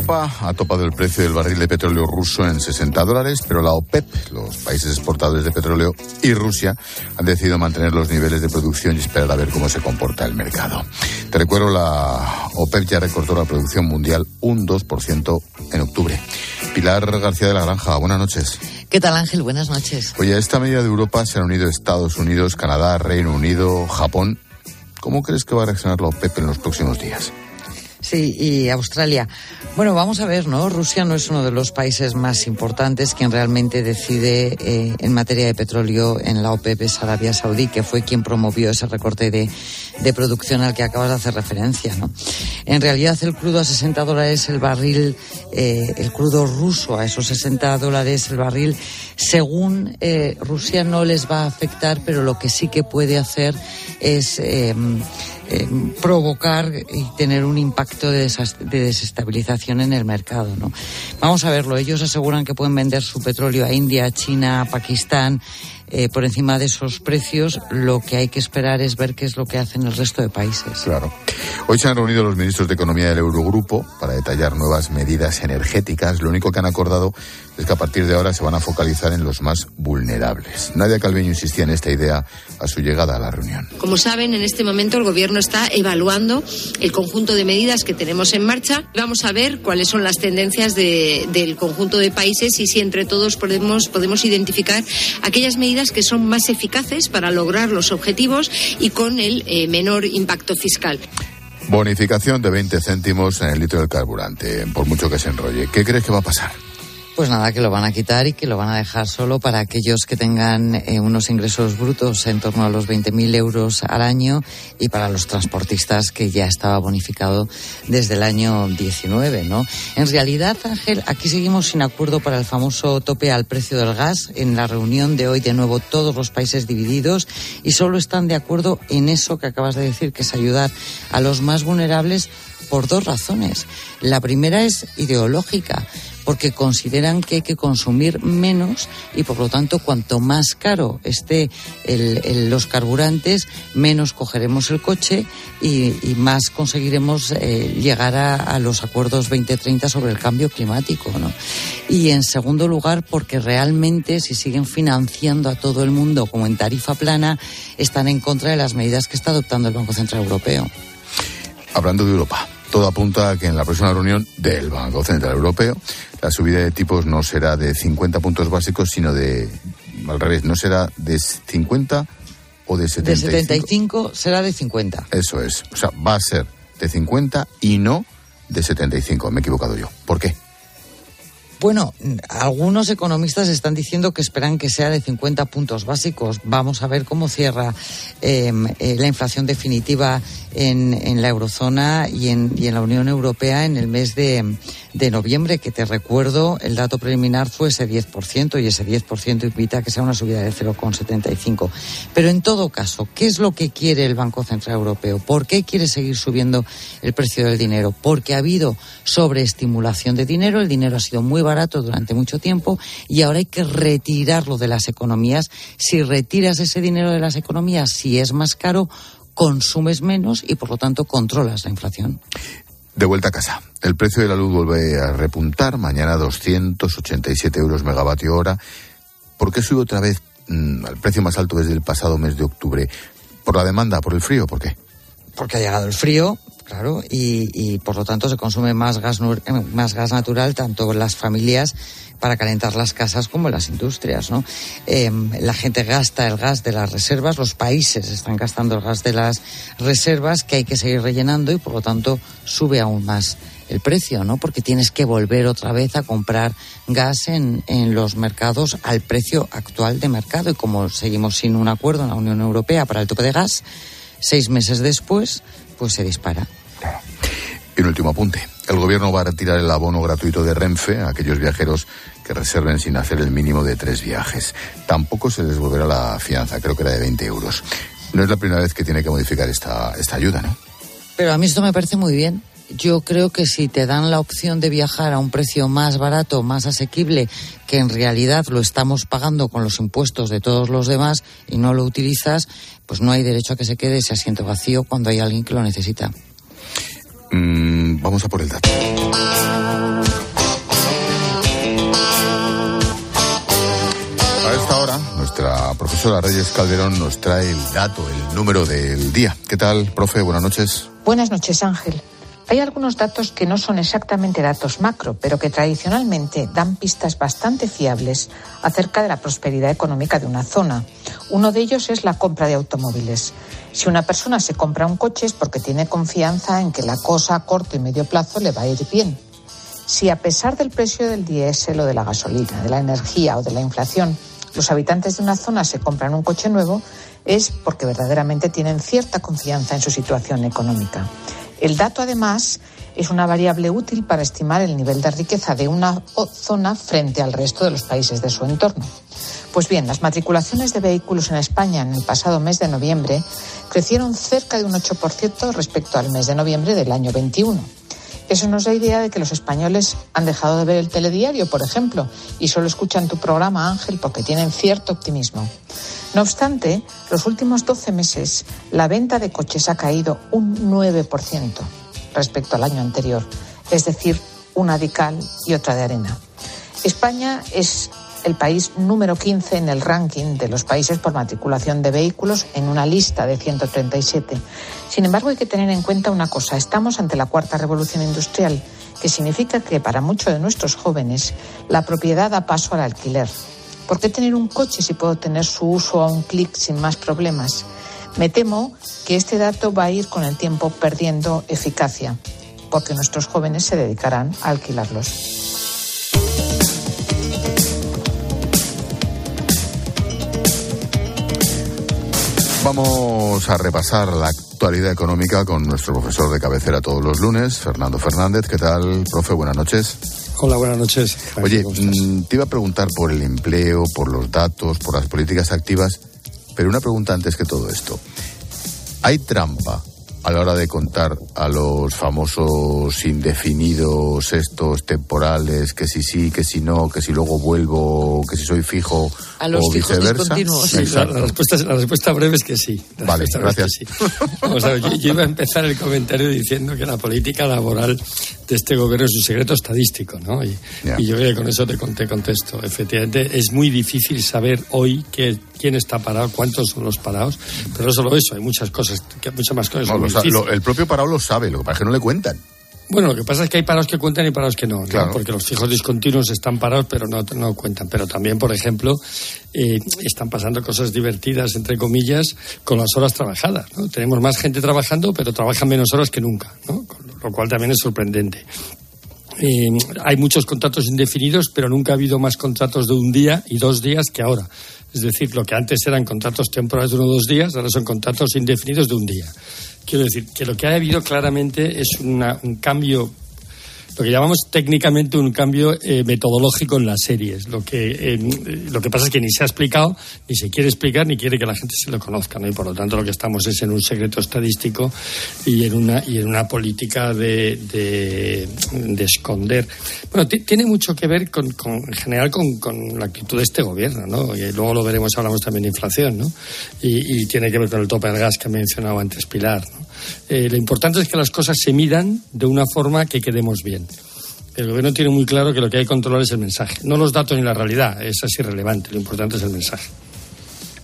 Europa ha topado el precio del barril de petróleo ruso en 60 dólares, pero la OPEP, los países exportadores de petróleo y Rusia han decidido mantener los niveles de producción y esperar a ver cómo se comporta el mercado. Te recuerdo, la OPEP ya recortó la producción mundial un 2% en octubre. Pilar García de la Granja, buenas noches. ¿Qué tal Ángel? Buenas noches. Oye, a esta medida de Europa se han unido Estados Unidos, Canadá, Reino Unido, Japón. ¿Cómo crees que va a reaccionar la OPEP en los próximos días? Sí, y Australia. Bueno, vamos a ver, ¿no? Rusia no es uno de los países más importantes. Quien realmente decide eh, en materia de petróleo en la OPEP es Arabia Saudí, que fue quien promovió ese recorte de, de producción al que acabas de hacer referencia, ¿no? En realidad, el crudo a 60 dólares el barril, eh, el crudo ruso a esos 60 dólares el barril, según eh, Rusia no les va a afectar, pero lo que sí que puede hacer es eh, provocar y tener un impacto de, de desestabilización en el mercado. ¿no? Vamos a verlo. Ellos aseguran que pueden vender su petróleo a India, China, Pakistán. eh, por encima de esos precios, lo que hay que esperar es ver qué es lo que hacen el resto de países. Claro. Hoy se han reunido los ministros de Economía del Eurogrupo para detallar nuevas medidas energéticas. Lo único que han acordado es que a partir de ahora se van a focalizar en los más vulnerables. Nadia Calviño insistía en esta idea a su llegada a la reunión. Como saben, en este momento el Gobierno está evaluando el conjunto de medidas que tenemos en marcha. Vamos a ver cuáles son las tendencias de- del conjunto de países y si entre todos podemos, podemos identificar aquellas medidas que son más eficaces para lograr los objetivos y con el eh, menor impacto fiscal. Bonificación de 20 céntimos en el litro del carburante, por mucho que se enrolle. ¿Qué crees que va a pasar? Pues nada, que lo van a quitar y que lo van a dejar solo para aquellos que tengan eh, unos ingresos brutos en torno a los 20.000 euros al año y para los transportistas que ya estaba bonificado desde el año 19, ¿no? En realidad, Ángel, aquí seguimos sin acuerdo para el famoso tope al precio del gas. En la reunión de hoy, de nuevo, todos los países divididos y solo están de acuerdo en eso que acabas de decir, que es ayudar a los más vulnerables por dos razones. La primera es ideológica, porque consideran que hay que consumir menos y por lo tanto cuanto más caro esté el- los carburantes, menos cogeremos el coche y, más conseguiremos eh, llegar a, a los acuerdos 2030 sobre el cambio climático. ¿no? Y en segundo lugar, porque realmente si siguen financiando a todo el mundo como en tarifa plana, están en contra de las medidas que está adoptando el Banco Central Europeo. Hablando de Europa, todo apunta a que en la próxima reunión del Banco Central Europeo la subida de tipos no será de 50 puntos básicos, sino de, al revés, no será de 50 o de De 75. 75 será de 50. Eso es. O sea, va a ser de 50 y no de 75. Me he equivocado yo. ¿Por qué? Bueno, algunos economistas están diciendo que esperan que sea de 50 puntos básicos. Vamos a ver cómo cierra em, eh, la inflación definitiva en, la eurozona y en, y en, la Unión Europea en el mes de, noviembre, que te recuerdo, el dato preliminar fue ese 10% y ese 10% invita a que sea una subida de 0,75. Pero en todo caso, ¿qué es lo que quiere el Banco Central Europeo? ¿Por qué quiere seguir subiendo el precio del dinero? Porque ha habido sobreestimulación de dinero, el dinero ha sido muy durante mucho tiempo y ahora hay que retirarlo de las economías. Si retiras ese dinero de las economías, si es más caro, consumes menos y por lo tanto controlas la inflación. De vuelta a casa. El precio de la luz vuelve a repuntar. Mañana 287 euros megavatio hora. ¿Por qué sube otra vez mmm, al precio más alto desde el pasado mes de octubre? ¿Por la demanda? ¿Por el frío? ¿Por qué? Porque ha llegado el frío, claro, y, por lo tanto se consume más gas, más gas natural tanto en las familias para calentar las casas como en las industrias, ¿no? Eh, la gente gasta el gas de las reservas, los países están gastando el gas de las reservas que hay que seguir rellenando y por lo tanto sube aún más el precio, ¿no? Porque tienes que volver otra vez a comprar gas en los mercados al precio actual de mercado y como seguimos sin un acuerdo en la Unión Europea para el tope de gas, seis meses después, pues se dispara. Y un último apunte. El gobierno va a retirar el abono gratuito de Renfe a aquellos viajeros que reserven sin hacer el mínimo de tres viajes. Tampoco se les devolverá la fianza, creo que era de 20 euros. No es la primera vez que tiene que modificar esta, esta ayuda, ¿no? Pero a mí esto me parece muy bien. Yo creo que si te dan la opción de viajar a un precio más barato, más asequible, que en realidad lo estamos pagando con los impuestos de todos los demás y no lo utilizas, pues no hay derecho a que se quede ese asiento vacío cuando hay alguien que lo necesita. Mm, vamos a por el dato. A esta hora, nuestra profesora Reyes Calderón nos trae el dato, el número del día. ¿Qué tal, profe? Buenas noches. Buenas noches, Ángel. Hay algunos datos que no son exactamente datos macro, pero que tradicionalmente dan pistas bastante fiables acerca de la prosperidad económica de una zona. Uno de ellos es la compra de automóviles. Si una persona se compra un coche es porque tiene confianza en que la cosa a corto y medio plazo le va a ir bien. Si a pesar del precio del diésel o de la gasolina, de la energía o de la inflación, los habitantes de una zona se compran un coche nuevo, es porque verdaderamente tienen cierta confianza en su situación económica. El dato, además, es una variable útil para estimar el nivel de riqueza de una zona frente al resto de los países de su entorno. Pues bien, las matriculaciones de vehículos en España en el pasado mes de noviembre crecieron cerca de un 8% respecto al mes de noviembre del año 21. Eso nos da idea de que los españoles han dejado de ver el telediario, por ejemplo, y solo escuchan tu programa, Ángel, porque tienen cierto optimismo. No obstante, los últimos 12 meses la venta de coches ha caído un 9% respecto al año anterior, es decir, una de cal y otra de arena. España es el país número 15 en el ranking de los países por matriculación de vehículos en una lista de 137. Sin embargo, hay que tener en cuenta una cosa. Estamos ante la cuarta revolución industrial, que significa que para muchos de nuestros jóvenes la propiedad da paso al alquiler. ¿Por qué tener un coche si puedo tener su uso a un clic sin más problemas? Me temo que este dato va a ir con el tiempo perdiendo eficacia, porque nuestros jóvenes se dedicarán a alquilarlos. Vamos a repasar la actualidad económica con nuestro profesor de cabecera todos los lunes, Fernando Fernández. ¿Qué tal, profe? Buenas noches. Hola, buenas noches. Oye, mm, te iba a preguntar por el empleo, por los datos, por las políticas activas, pero una pregunta antes que todo esto. ¿Hay trampa a la hora de contar a los famosos indefinidos estos temporales, que si sí, que si no, que si luego vuelvo, que si soy fijo a los o viceversa? Sí, la, la, respuesta, la respuesta breve es que sí. La vale, gracias. Sí. Vamos a ver, yo, yo, iba a empezar el comentario diciendo que la política laboral de este gobierno es un secreto estadístico, ¿no? Y, yeah. y yo creo que con eso te, te contesto. Efectivamente, es muy difícil saber hoy que, quién está parado, cuántos son los parados, pero no solo eso, hay muchas cosas, muchas más cosas. No, lo, el propio parado lo sabe, lo que pasa es que no le cuentan. Bueno, lo que pasa es que hay parados que cuentan y parados que no, claro. ¿no? porque los fijos discontinuos están parados pero no, no cuentan. Pero también, por ejemplo, eh, están pasando cosas divertidas, entre comillas, con las horas trabajadas. ¿no? Tenemos más gente trabajando, pero trabajan menos horas que nunca, ¿no? Lo cual también es sorprendente. Eh, hay muchos contratos indefinidos, pero nunca ha habido más contratos de un día y dos días que ahora. Es decir, lo que antes eran contratos temporales de uno o dos días, ahora son contratos indefinidos de un día. Quiero decir que lo que ha habido claramente es un cambio lo que llamamos técnicamente un cambio eh, metodológico en las series. Lo que, eh, lo que pasa es que ni se ha explicado, ni se quiere explicar, ni quiere que la gente se lo conozca. ¿no? Y por lo tanto lo que estamos es en un secreto estadístico y en una, y en una política de, de, esconder. Bueno, tiene mucho que ver con, en general con, con, la actitud de este gobierno, ¿no? Y luego lo veremos, hablamos también de inflación, ¿no? Y, y tiene que ver con el tope del gas que ha mencionado antes Pilar, ¿no? Eh, lo importante es que las cosas se midan de una forma que quedemos bien. El gobierno tiene muy claro que lo que hay que controlar es el mensaje, no los datos ni la realidad, es así irrelevante, lo importante es el mensaje.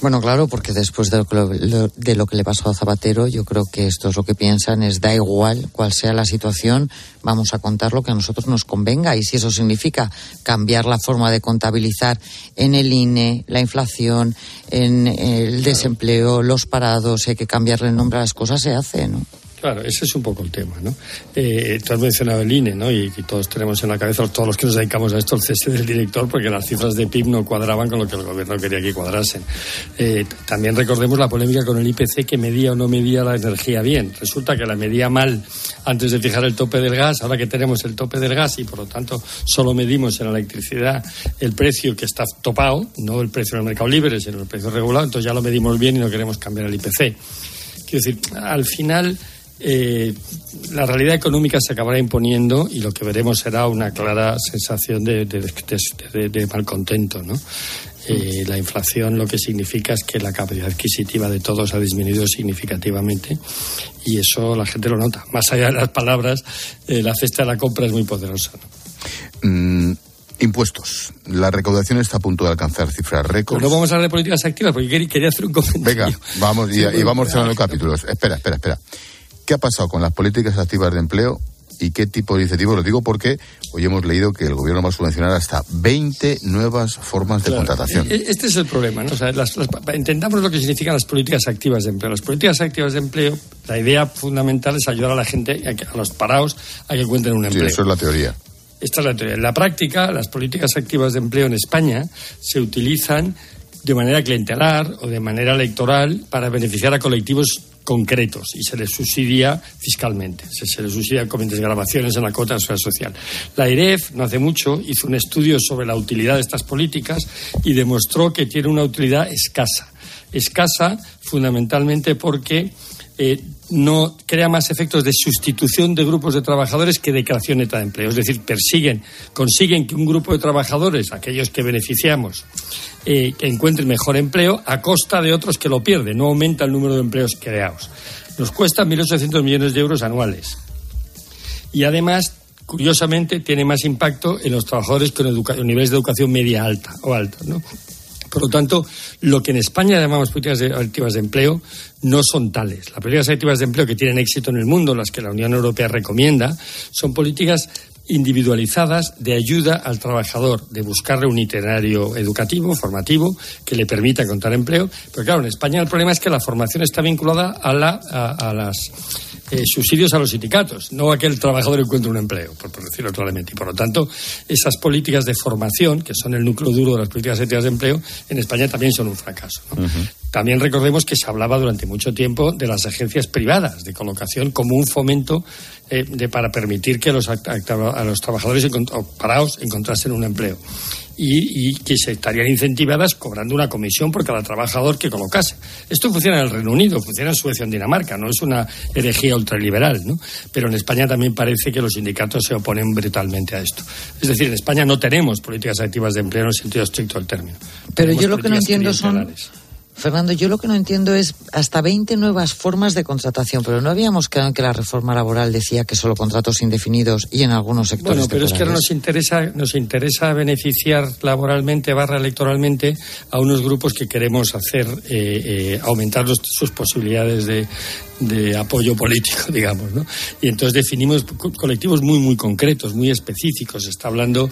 Bueno, claro, porque después de lo, que, le pasó a Zapatero, yo creo que esto es lo que piensan, es da igual cuál sea la situación, vamos a contar lo que a nosotros nos convenga. Y si eso significa cambiar la forma de contabilizar en el INE, la inflación, en el desempleo, los parados, hay que cambiarle el nombre a las cosas, se hace, ¿no? Claro, ese es un poco el tema, ¿no? Eh, tú has mencionado el INE, ¿no? Y, todos tenemos en la cabeza, todos los que nos dedicamos a esto, el cese del director, porque las cifras de PIB no cuadraban con lo que el gobierno quería que cuadrasen. Eh, también recordemos la polémica con el IPC que medía o no medía la energía bien. Resulta que la medía mal antes de fijar el tope del gas, ahora que tenemos el tope del gas y por lo tanto solo medimos en la electricidad el precio que está topado, no el precio en el mercado libre, sino el precio regulado, entonces ya lo medimos bien y no queremos cambiar el IPC. Quiero decir, al final eh, la realidad económica se acabará imponiendo y lo que veremos será una clara sensación de, de, malcontento. ¿no? Eh, la inflación lo que significa es que la capacidad adquisitiva de todos ha disminuido significativamente y eso la gente lo nota. Más allá de las palabras, eh, la cesta de la compra es muy poderosa. Mm, impuestos. La recaudación está a punto de alcanzar cifras récords. no vamos a hablar de políticas activas porque quería hacer un comentario. Venga, vamos y, y vamos cerrando capítulos. Espera, espera, espera. ¿Qué ha pasado con las políticas activas de empleo y qué tipo de iniciativas? Lo digo porque hoy hemos leído que el gobierno va a subvencionar hasta 20 nuevas formas de contratación. E-, este es el problema, ¿no? entendamos lo que significan las políticas activas de empleo. Las políticas activas de empleo, la idea fundamental es ayudar a la gente, a, los parados, a que encuentren un empleo. Sí, eso es la teoría. Esta es la teoría. En la práctica, las políticas activas de empleo en España se utilizan de manera clientelar o de manera electoral para beneficiar a colectivos concretos y se les subsidia fiscalmente. Se, les subsidia con desgrabaciones en la cuota de seguridad social. La IREF no hace mucho hizo un estudio sobre la utilidad de estas políticas y demostró que tiene una utilidad escasa. Escasa fundamentalmente porque eh, no crea más efectos de sustitución de grupos de trabajadores que de creación neta de empleo. Es decir, persiguen, consiguen que un grupo de trabajadores, aquellos que beneficiamos, eh, que encuentren mejor empleo a costa de otros que lo pierden. No aumenta el número de empleos creados. Nos cuesta 1.800 millones de euros anuales. Y además, curiosamente, tiene más impacto en los trabajadores con niveles de educación media alta o alta. ¿no? Por lo tanto, lo que en España llamamos políticas activas de empleo no son tales. Las políticas activas de empleo que tienen éxito en el mundo, las que la Unión Europea recomienda, son políticas individualizadas de ayuda al trabajador, de buscarle un itinerario educativo, formativo, que le permita encontrar empleo. Pero claro, en España el problema es que la formación está vinculada a, la, a las eh, subsidios a los sindicatos, no a que el trabajador encuentre un empleo, por, decirlo claramente. Y por lo tanto, esas políticas de formación, que son el núcleo duro de las políticas activas de empleo, en España también son un fracaso. También recordemos que se hablaba durante mucho tiempo de las agencias privadas de colocación como un fomento eh, de, para permitir que los, a los trabajadores parados encontrasen un empleo y, que se estarían incentivadas cobrando una comisión por cada trabajador que colocase. Esto funciona en el Reino Unido, funciona en Suecia, en Dinamarca, no es una herejía ultraliberal, ¿no? Pero en España también parece que los sindicatos se oponen brutalmente a esto. Es decir, en España no tenemos políticas activas de empleo en el sentido estricto del término. Pero yo lo que no entiendo son Fernando, yo lo que no entiendo es hasta 20 nuevas formas de contratación, pero no habíamos quedado en que la reforma laboral decía que solo contratos indefinidos y en algunos sectores. Bueno, pero es que ahora nos interesa, nos interesa beneficiar laboralmente barra electoralmente a unos grupos que queremos hacer eh, eh, aumentar sus posibilidades de, apoyo político, digamos, ¿no? Y entonces definimos colectivos muy, muy concretos, muy específicos. Se está hablando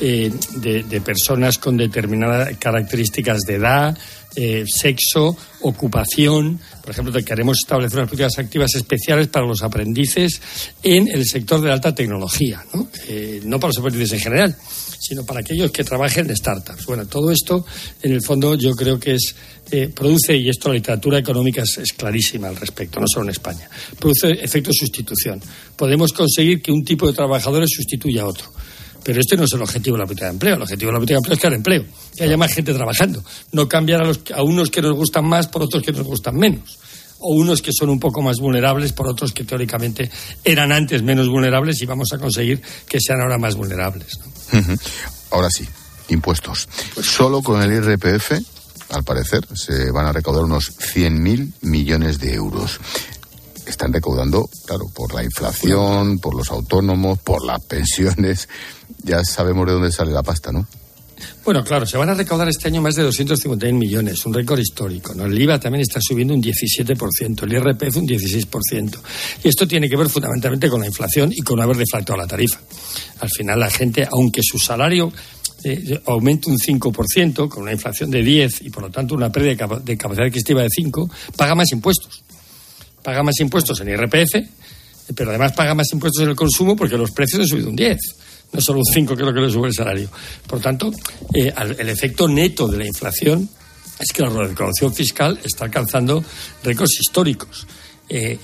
eh, de, de personas con determinadas características de edad, eh, sexo, ocupación. Por ejemplo, queremos establecer unas políticas activas especiales para los aprendices en el sector de la alta tecnología, ¿no? Eh, no para los aprendices en general, sino para aquellos que trabajen en startups. Bueno, todo esto, en el fondo, yo creo que es eh, produce, y esto la literatura económica es, clarísima al respecto, no solo en España, produce efecto sustitución. Podemos conseguir que un tipo de trabajadores sustituya a otro. Pero este no es el objetivo de la política de empleo. El objetivo de la política de empleo es crear empleo, que haya más gente trabajando. No cambiar a, los, a unos que nos gustan más por otros que nos gustan menos o unos que son un poco más vulnerables por otros que teóricamente eran antes menos vulnerables y vamos a conseguir que sean ahora más vulnerables. Ahora sí, impuestos. Solo con el IRPF, al parecer, se van a recaudar unos 100.000 millones de euros. Están recaudando, claro, por la inflación, por los autónomos, por las pensiones. Ya sabemos de dónde sale la pasta, ¿no? Bueno, claro, se van a recaudar este año más de 251 millones, un récord histórico. ¿no? El IVA también está subiendo un 17%, el IRPF un 16%. Y esto tiene que ver fundamentalmente con la inflación y con haber deflactado la tarifa. Al final la gente, aunque su salario eh, aumente un 5%, con una inflación de 10 y por lo tanto una pérdida de capacidad adquisitiva de 5, paga más impuestos. Paga más impuestos en IRPF, pero además paga más impuestos en el consumo porque los precios han subido un 10 no solo un 5 que es lo que le sube el salario. Por tanto, eh, el efecto neto de la inflación es que la recaudación fiscal está alcanzando récords históricos. Eh,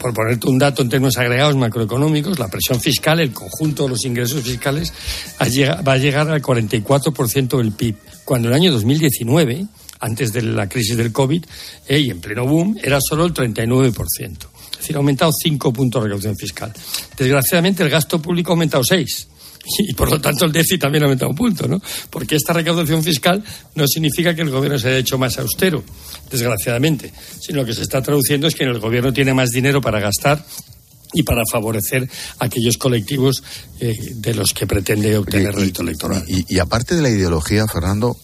por ponerte un dato en términos agregados macroeconómicos, la presión fiscal, el conjunto de los ingresos fiscales, va a llegar al 44% del PIB, cuando el año 2019, antes de la crisis del COVID eh, y en pleno boom, era solo el 39% decir, ha aumentado cinco puntos de recaudación fiscal. Desgraciadamente, el gasto público ha aumentado seis. Y por lo tanto el déficit también ha aumentado un punto, ¿no? Porque esta recaudación fiscal no significa que el gobierno se haya hecho más austero, desgraciadamente, sino que se está traduciendo es que el gobierno tiene más dinero para gastar y para favorecer a aquellos colectivos eh, de los que pretende obtener rédito electoral. Y, y, aparte de la ideología, Fernando,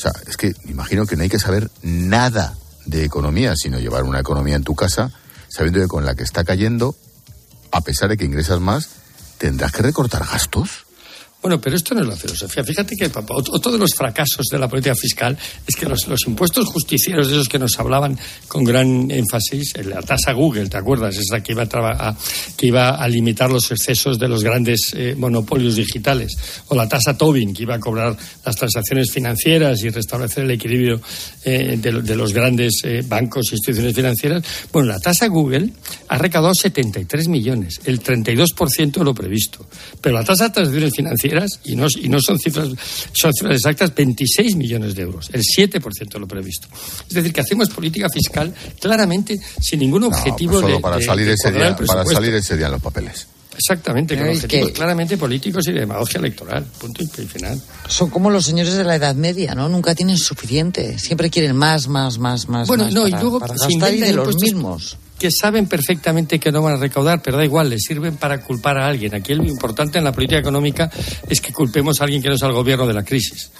o sea, es que imagino que no hay que saber nada de economía, sino llevar una economía en tu casa sabiendo que con la que está cayendo, a pesar de que ingresas más, tendrás que recortar gastos. Bueno, pero esto no es la filosofía. Fíjate que papá, otro de los fracasos de la política fiscal es que los, impuestos justicieros de esos que nos hablaban con gran énfasis, la tasa Google, ¿te acuerdas? Esa que iba a, que iba a limitar los excesos de los grandes eh, monopolios digitales. O la tasa Tobin, que iba a cobrar las transacciones financieras y restablecer el equilibrio eh, de, los grandes eh, bancos e instituciones financieras. Bueno, la tasa Google ha recaudado 73 millones, el 32% de lo previsto. Pero la tasa de transacciones financieras y no, y no son, cifras, son cifras exactas, 26 millones de euros, el 7% de lo previsto. Es decir, que hacemos política fiscal claramente sin ningún objetivo pues de, para salir ese día, Para salir ese día en los papeles. Exactamente, con objetivos claramente políticos y de demagogia electoral. Punto y final. Son como los señores de la Edad Media, ¿no? Nunca tienen suficiente. Siempre quieren más, más, más, más. Bueno, no, y luego para gastar y de los mismos que saben perfectamente que no van a recaudar, pero da igual, les sirven para culpar a alguien. Aquí lo importante en la política económica es que culpemos a alguien que no es al gobierno de la crisis.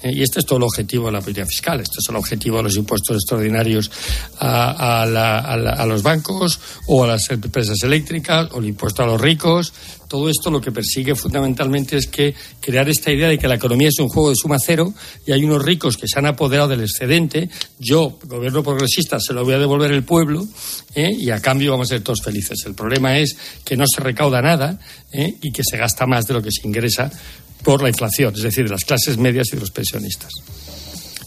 Eh, y este es todo el objetivo de la política fiscal. Este es el objetivo de los impuestos extraordinarios a, a, los bancos o a las empresas eléctricas o el impuesto a los ricos. Todo esto lo que persigue fundamentalmente es que crear esta idea de que la economía es un juego de suma cero y hay unos ricos que se han apoderado del excedente. Yo, gobierno progresista, se lo voy a devolver el pueblo ¿eh? y a cambio vamos a ser todos felices. El problema es que no se recauda nada ¿eh? y que se gasta más de lo que se ingresa por la inflación, es decir, de las clases medias y de los pensionistas.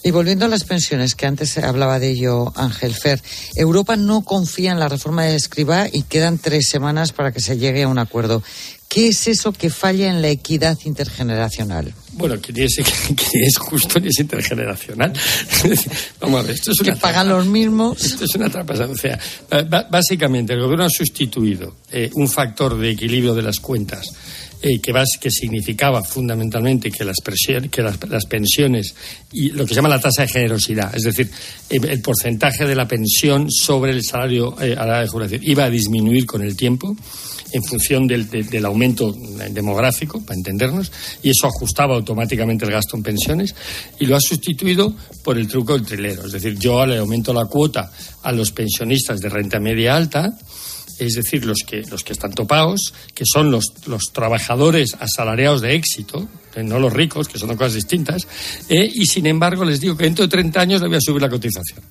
Y volviendo a las pensiones, que antes hablaba de ello Ángel Fer, Europa no confía en la reforma de Escribá y quedan tres semanas para que se llegue a un acuerdo. ¿Qué es eso que falla en la equidad intergeneracional? Bueno, que ni es, es justo ni es intergeneracional. Vamos a ver, esto es una que pagan los mismos. Esto es una trampa. O sea, básicamente el gobierno ha sustituido eh, un factor de equilibrio de las cuentas que, significaba fundamentalmente que, las, que las, pensiones y lo que se llama la tasa de generosidad, es decir, el, porcentaje de la pensión sobre el salario eh, a la de jubilación iba a disminuir con el tiempo en función del, del, aumento demográfico, para entendernos, y eso ajustaba automáticamente el gasto en pensiones, y lo ha sustituido por el truco del trilero. Es decir, yo le aumento la cuota a los pensionistas de renta media alta, es decir, los que, los que están topados, que son los, los trabajadores asalariados de éxito, eh, no los ricos, que son dos cosas distintas, eh, y sin embargo les digo que dentro de 30 años le voy a subir la cotización.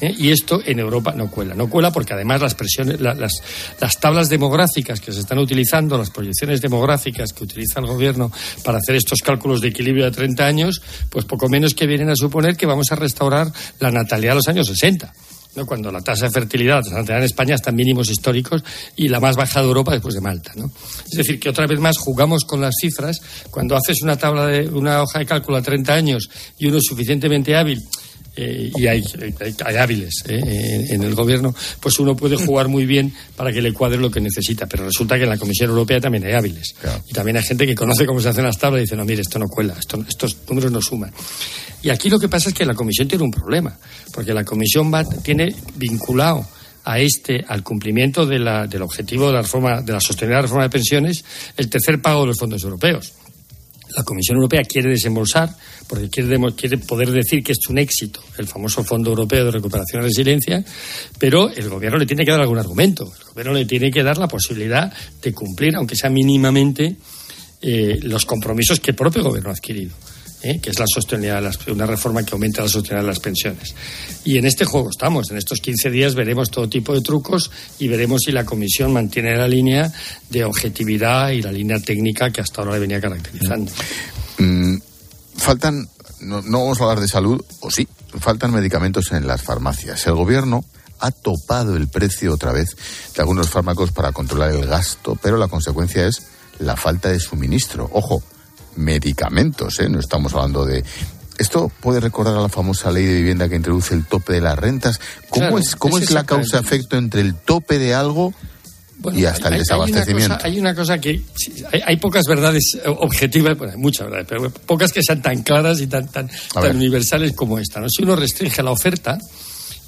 ¿eh? Y esto en Europa no cuela. No cuela porque además las, presiones, las, las tablas demográficas que se están utilizando, las proyecciones demográficas que utiliza el gobierno para hacer estos cálculos de equilibrio de 30 años, pues poco menos que vienen a suponer que vamos a restaurar la natalidad de los años 60. ¿No? cuando la tasa de fertilidad, en España está en mínimos históricos y la más baja de Europa después de Malta. Es decir, que otra vez más jugamos con las cifras. Cuando haces una tabla de una hoja de cálculo a 30 años y uno es suficientemente hábil eh, y hay, hay, hábiles eh, en, el gobierno, pues uno puede jugar muy bien para que le cuadre lo que necesita. Pero resulta que en la Comisión Europea también hay hábiles. Y también hay gente que conoce cómo se hacen las tablas y dice, no, mire, esto no cuela, estos números no suman. Y aquí lo que pasa es que la Comisión tiene un problema, porque la Comisión va, tiene vinculado a este, al cumplimiento de la, del objetivo de la reforma, de la sostenibilidad de la reforma de pensiones, el tercer pago de los fondos europeos la Comisión Europea quiere desembolsar, porque quiere, poder decir que es un éxito el famoso Fondo Europeo de Recuperación y Resiliencia, pero el Gobierno le tiene que dar algún argumento. El Gobierno le tiene que dar la posibilidad de cumplir, aunque sea mínimamente, eh, los compromisos que el propio Gobierno ha adquirido. ¿Eh? que es la sostenibilidad, una reforma que aumenta la sostenibilidad de las pensiones. Y en este juego estamos. En estos 15 días veremos todo tipo de trucos y veremos si la Comisión mantiene la línea de objetividad y la línea técnica que hasta ahora le venía caracterizando. Mm, faltan, no, no vamos a hablar de salud, o sí, faltan medicamentos en las farmacias. El Gobierno ha topado el precio otra vez de algunos fármacos para controlar el gasto, pero la consecuencia es la falta de suministro. Ojo, medicamentos, ¿eh? No estamos hablando de esto puede recordar a la famosa ley de vivienda que introduce el tope de las rentas. ¿Cómo es, cómo es, la causa-efecto entre el tope de algo y hasta el desabastecimiento? Hay una, cosa, que hay, pocas verdades objetivas, bueno, hay muchas verdades, pero pocas que sean tan claras y tan, tan, tan universales como esta. ¿no? Si uno restringe la oferta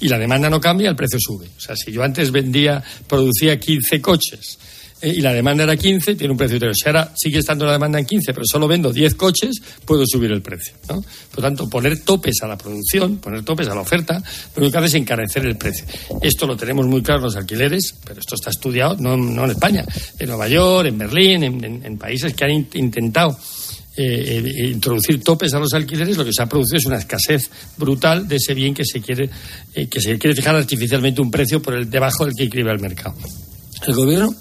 y la demanda no cambia, el precio sube. O sea, si yo antes vendía, producía 15 coches eh, y la demanda era 15, tiene un precio Si ahora sigue estando la demanda en 15, pero solo vendo 10 coches, puedo subir el precio. ¿no? Por tanto, poner topes a la producción, poner topes a la oferta, lo único que hace es encarecer el precio. Esto lo tenemos muy claro en los alquileres, pero esto está estudiado no, en España, en Nueva York, en Berlín, en, países que han intentado eh, eh, introducir topes a los alquileres, lo que se ha producido es una escasez brutal de ese bien que se quiere, que se quiere fijar artificialmente un precio por el debajo del que equilibra el mercado. El gobierno,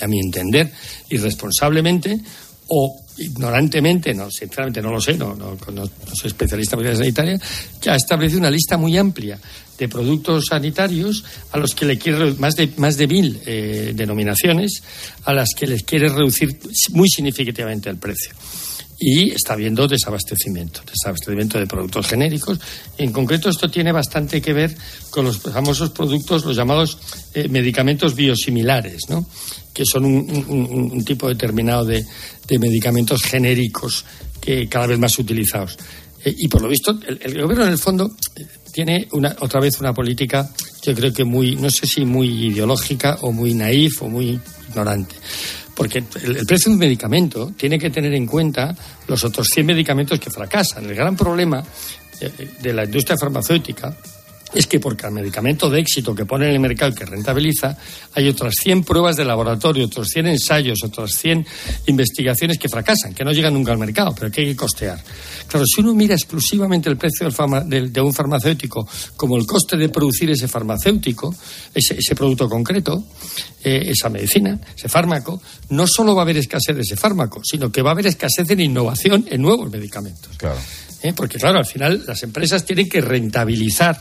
a mi entender, irresponsablemente o ignorantemente, no, sinceramente no lo sé, no, no, soy especialista en sanitaria, que ha establecido una lista muy amplia de productos sanitarios a los que le quiere más de más de mil eh, denominaciones a las que les quiere reducir muy significativamente el precio y está habiendo desabastecimiento, desabastecimiento de productos genéricos. En concreto, esto tiene bastante que ver con los famosos productos, los llamados eh, medicamentos biosimilares, ¿no? que son un, tipo determinado de, medicamentos genéricos que cada vez más utilizados. Eh, y por lo visto, el, gobierno en el fondo tiene una, otra vez una política, yo creo que muy, no sé si muy ideológica o muy naif o muy ignorante. Porque el, precio de un medicamento tiene que tener en cuenta los otros 100 medicamentos que fracasan. El gran problema eh, de la industria farmacéutica es que porque al medicamento de éxito que pone en el mercado y que rentabiliza, hay otras 100 pruebas de laboratorio, otros 100 ensayos, otras 100 investigaciones que fracasan, que no llegan nunca al mercado, pero que hay que costear. Claro, si uno mira exclusivamente el precio de, un farmacéutico como el coste de producir ese farmacéutico, ese, producto concreto, eh, esa medicina, ese fármaco, no solo va a haber escasez de ese fármaco, sino que va a haber escasez en innovación en nuevos medicamentos. Claro. Eh, porque, claro, al final las empresas tienen que rentabilizar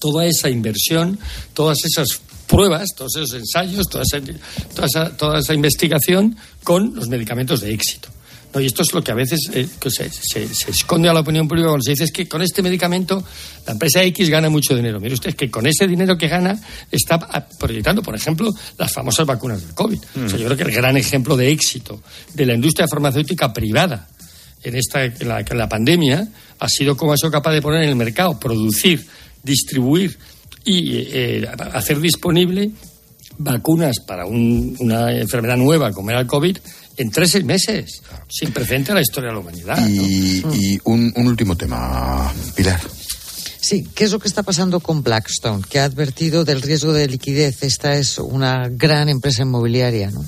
toda esa inversión, todas esas pruebas, todos esos ensayos, toda esa, toda esa, investigación con los medicamentos de éxito. ¿no? Y esto es lo que a veces eh, se, esconde a la opinión pública cuando se dice es que con este medicamento la empresa X gana mucho dinero. Mire usted, es que con ese dinero que gana está proyectando, por ejemplo, las famosas vacunas del COVID. O sea, yo creo que el gran ejemplo de éxito de la industria farmacéutica privada en, esta, en la, en la pandemia ha sido cómo ha sido capaz de poner en el mercado, producir distribuir y eh, hacer disponible vacunas para una enfermedad nueva como era el COVID en tres meses, sin precedente a la historia de la humanidad. Y, un, último tema, Pilar. Sí, ¿qué es lo que está pasando con Blackstone? Que ha advertido del riesgo de liquidez. Esta es una gran empresa inmobiliaria, ¿no?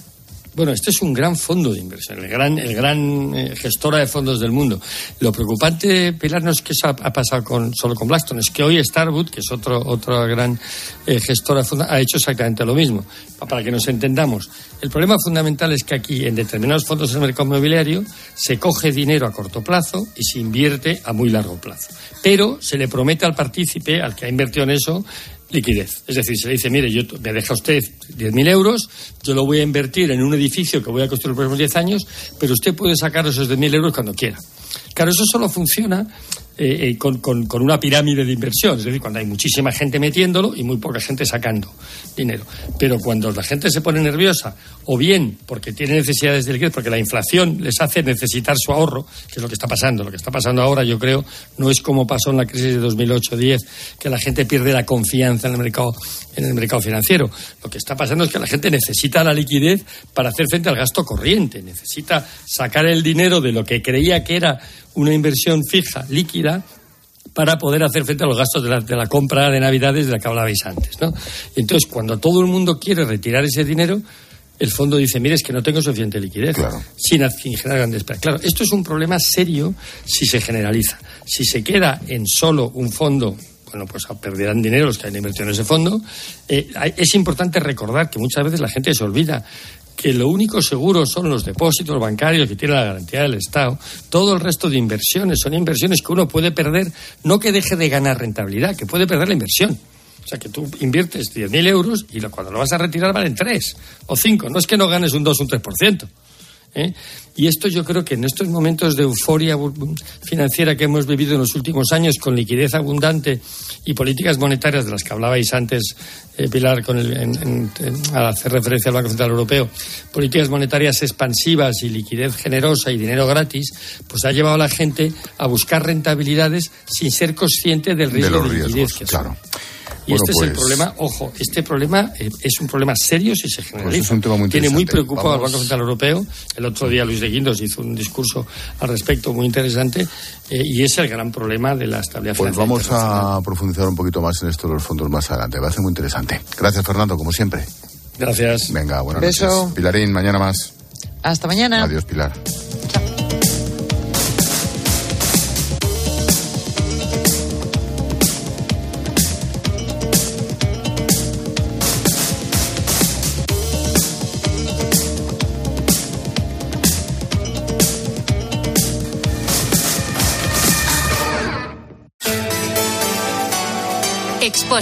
Bueno, este es un gran fondo de inversión, el gran, el gran eh, gestora de fondos del mundo. Lo preocupante, Pilar, no es que eso ha, pasado con, solo con Blackstone, es que hoy Starwood, que es otro, otra gran eh, gestora de fondos, ha hecho exactamente lo mismo. Para que nos entendamos, el problema fundamental es que aquí, en determinados fondos del mercado inmobiliario, se coge dinero a corto plazo y se invierte a muy largo plazo. Pero se le promete al partícipe, al que ha invertido en eso, liquidez. Es decir, se le dice, mire, yo, me deja usted 10.000 euros, yo lo voy a invertir en un edificio que voy a construir los próximos 10 años, pero usted puede sacar esos 10.000 euros cuando quiera. Claro, eso solo funciona eh, eh, con, con, una pirámide de inversión, es decir, cuando hay muchísima gente metiéndolo y muy poca gente sacando dinero. Pero cuando la gente se pone nerviosa, o bien porque tiene necesidades de liquidez, porque la inflación les hace necesitar su ahorro, que es lo que está pasando. Lo que está pasando ahora, yo creo, no es como pasó en la crisis de 2008-10, que la gente pierde la confianza en el mercado en el mercado financiero. Lo que está pasando es que la gente necesita la liquidez para hacer frente al gasto corriente, necesita sacar el dinero de lo que creía que era una inversión fija, líquida, para poder hacer frente a los gastos de la, compra de Navidades de la que hablabais antes. ¿no? entonces, cuando todo el mundo quiere retirar ese dinero, el fondo dice, mire, es que no tengo suficiente liquidez, sin, sin, generar grandes Claro, esto es un problema serio si se generaliza. Si se queda en solo un fondo bueno, pues perderán dinero los que han invertido en ese fondo. Eh, es importante recordar que muchas veces la gente se olvida que lo único seguro son los depósitos bancarios que tiene la garantía del Estado. Todo el resto de inversiones son inversiones que uno puede perder, no que deje de ganar rentabilidad, que puede perder la inversión. O sea, que tú inviertes 10.000 euros y cuando lo vas a retirar valen 3 o 5. No es que no ganes un 2 o un 3%. ¿Eh? Y esto yo creo que en estos momentos de euforia financiera que hemos vivido en los últimos años, con liquidez abundante y políticas monetarias de las que hablabais antes, eh, Pilar, con el, al hacer referencia al Banco Central Europeo, políticas monetarias expansivas y liquidez generosa y dinero gratis, pues ha llevado a la gente a buscar rentabilidades sin ser consciente del riesgo de, liquidez que claro. Y este es el pues- problema, ojo, este problema eh, es un problema serio si se generaliza. Pues Tiene muy preocupado al Banco Central Europeo. El otro día Luis de Guindos hizo un discurso al respecto muy interesante eh, y es el gran problema de la estabilidad pues vamos a profundizar un poquito más en esto de los fondos más adelante. Va a ser muy interesante. Gracias, Fernando, como siempre. Gracias. Venga, buenas noches. Pilarín, mañana más. Hasta mañana. Adiós, Pilar.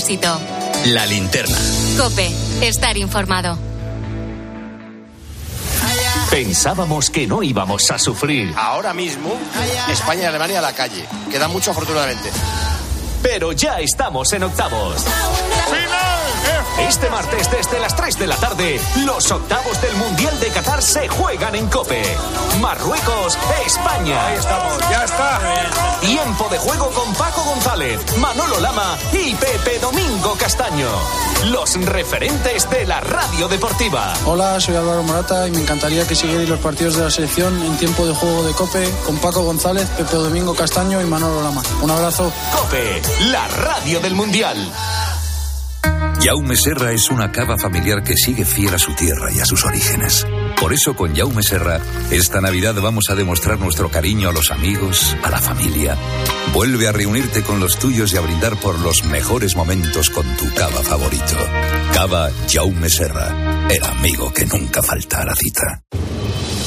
Expósito. La linterna. Cope. Estar informado. Pensábamos que no íbamos a sufrir. Ahora mismo, España y Alemania a la calle. Queda mucho afortunadamente. Pero ya estamos en octavos. Este martes desde las 3 de la tarde, los octavos del Mundial de Qatar se juegan en Cope. Marruecos, España. Ahí estamos, ya está. Tiempo de juego con Paco González, Manolo Lama y Pepe Domingo Castaño. Los referentes de la radio deportiva. Hola, soy Álvaro Morata y me encantaría que siguierais los partidos de la selección en tiempo de juego de Cope con Paco González, Pepe Domingo Castaño y Manolo Lama. Un abrazo. Cope, la radio del Mundial. Jaume Serra es una cava familiar que sigue fiel a su tierra y a sus orígenes. Por eso con Jaume Serra, esta Navidad vamos a demostrar nuestro cariño a los amigos, a la familia. Vuelve a reunirte con los tuyos y a brindar por los mejores momentos con tu cava favorito. Cava Jaume Serra, el amigo que nunca falta a la cita.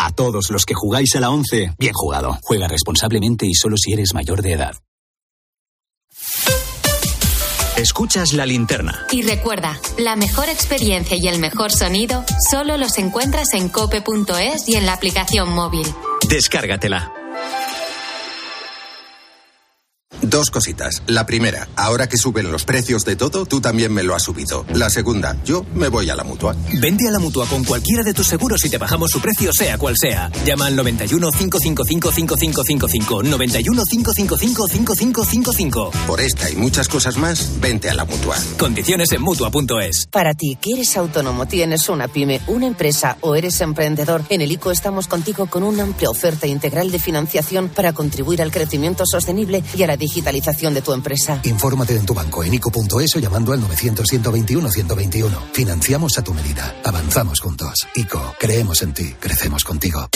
A todos los que jugáis a la 11, bien jugado. Juega responsablemente y solo si eres mayor de edad. Escuchas la linterna. Y recuerda, la mejor experiencia y el mejor sonido solo los encuentras en cope.es y en la aplicación móvil. Descárgatela. Dos cositas. La primera, ahora que suben los precios de todo, tú también me lo has subido. La segunda, yo me voy a la mutua. Vende a la mutua con cualquiera de tus seguros y te bajamos su precio, sea cual sea. Llama al 91 555 5555. 91 555 5555. Por esta y muchas cosas más, vente a la mutua. Condiciones en mutua.es. Para ti, que eres autónomo, tienes una pyme, una empresa o eres emprendedor, en el ICO estamos contigo con una amplia oferta integral de financiación para contribuir al crecimiento sostenible y a la digitalización de tu empresa. Infórmate en tu banco en ICO.es o llamando al 900-121-121. Financiamos a tu medida. Avanzamos juntos. ICO, creemos en ti, crecemos contigo.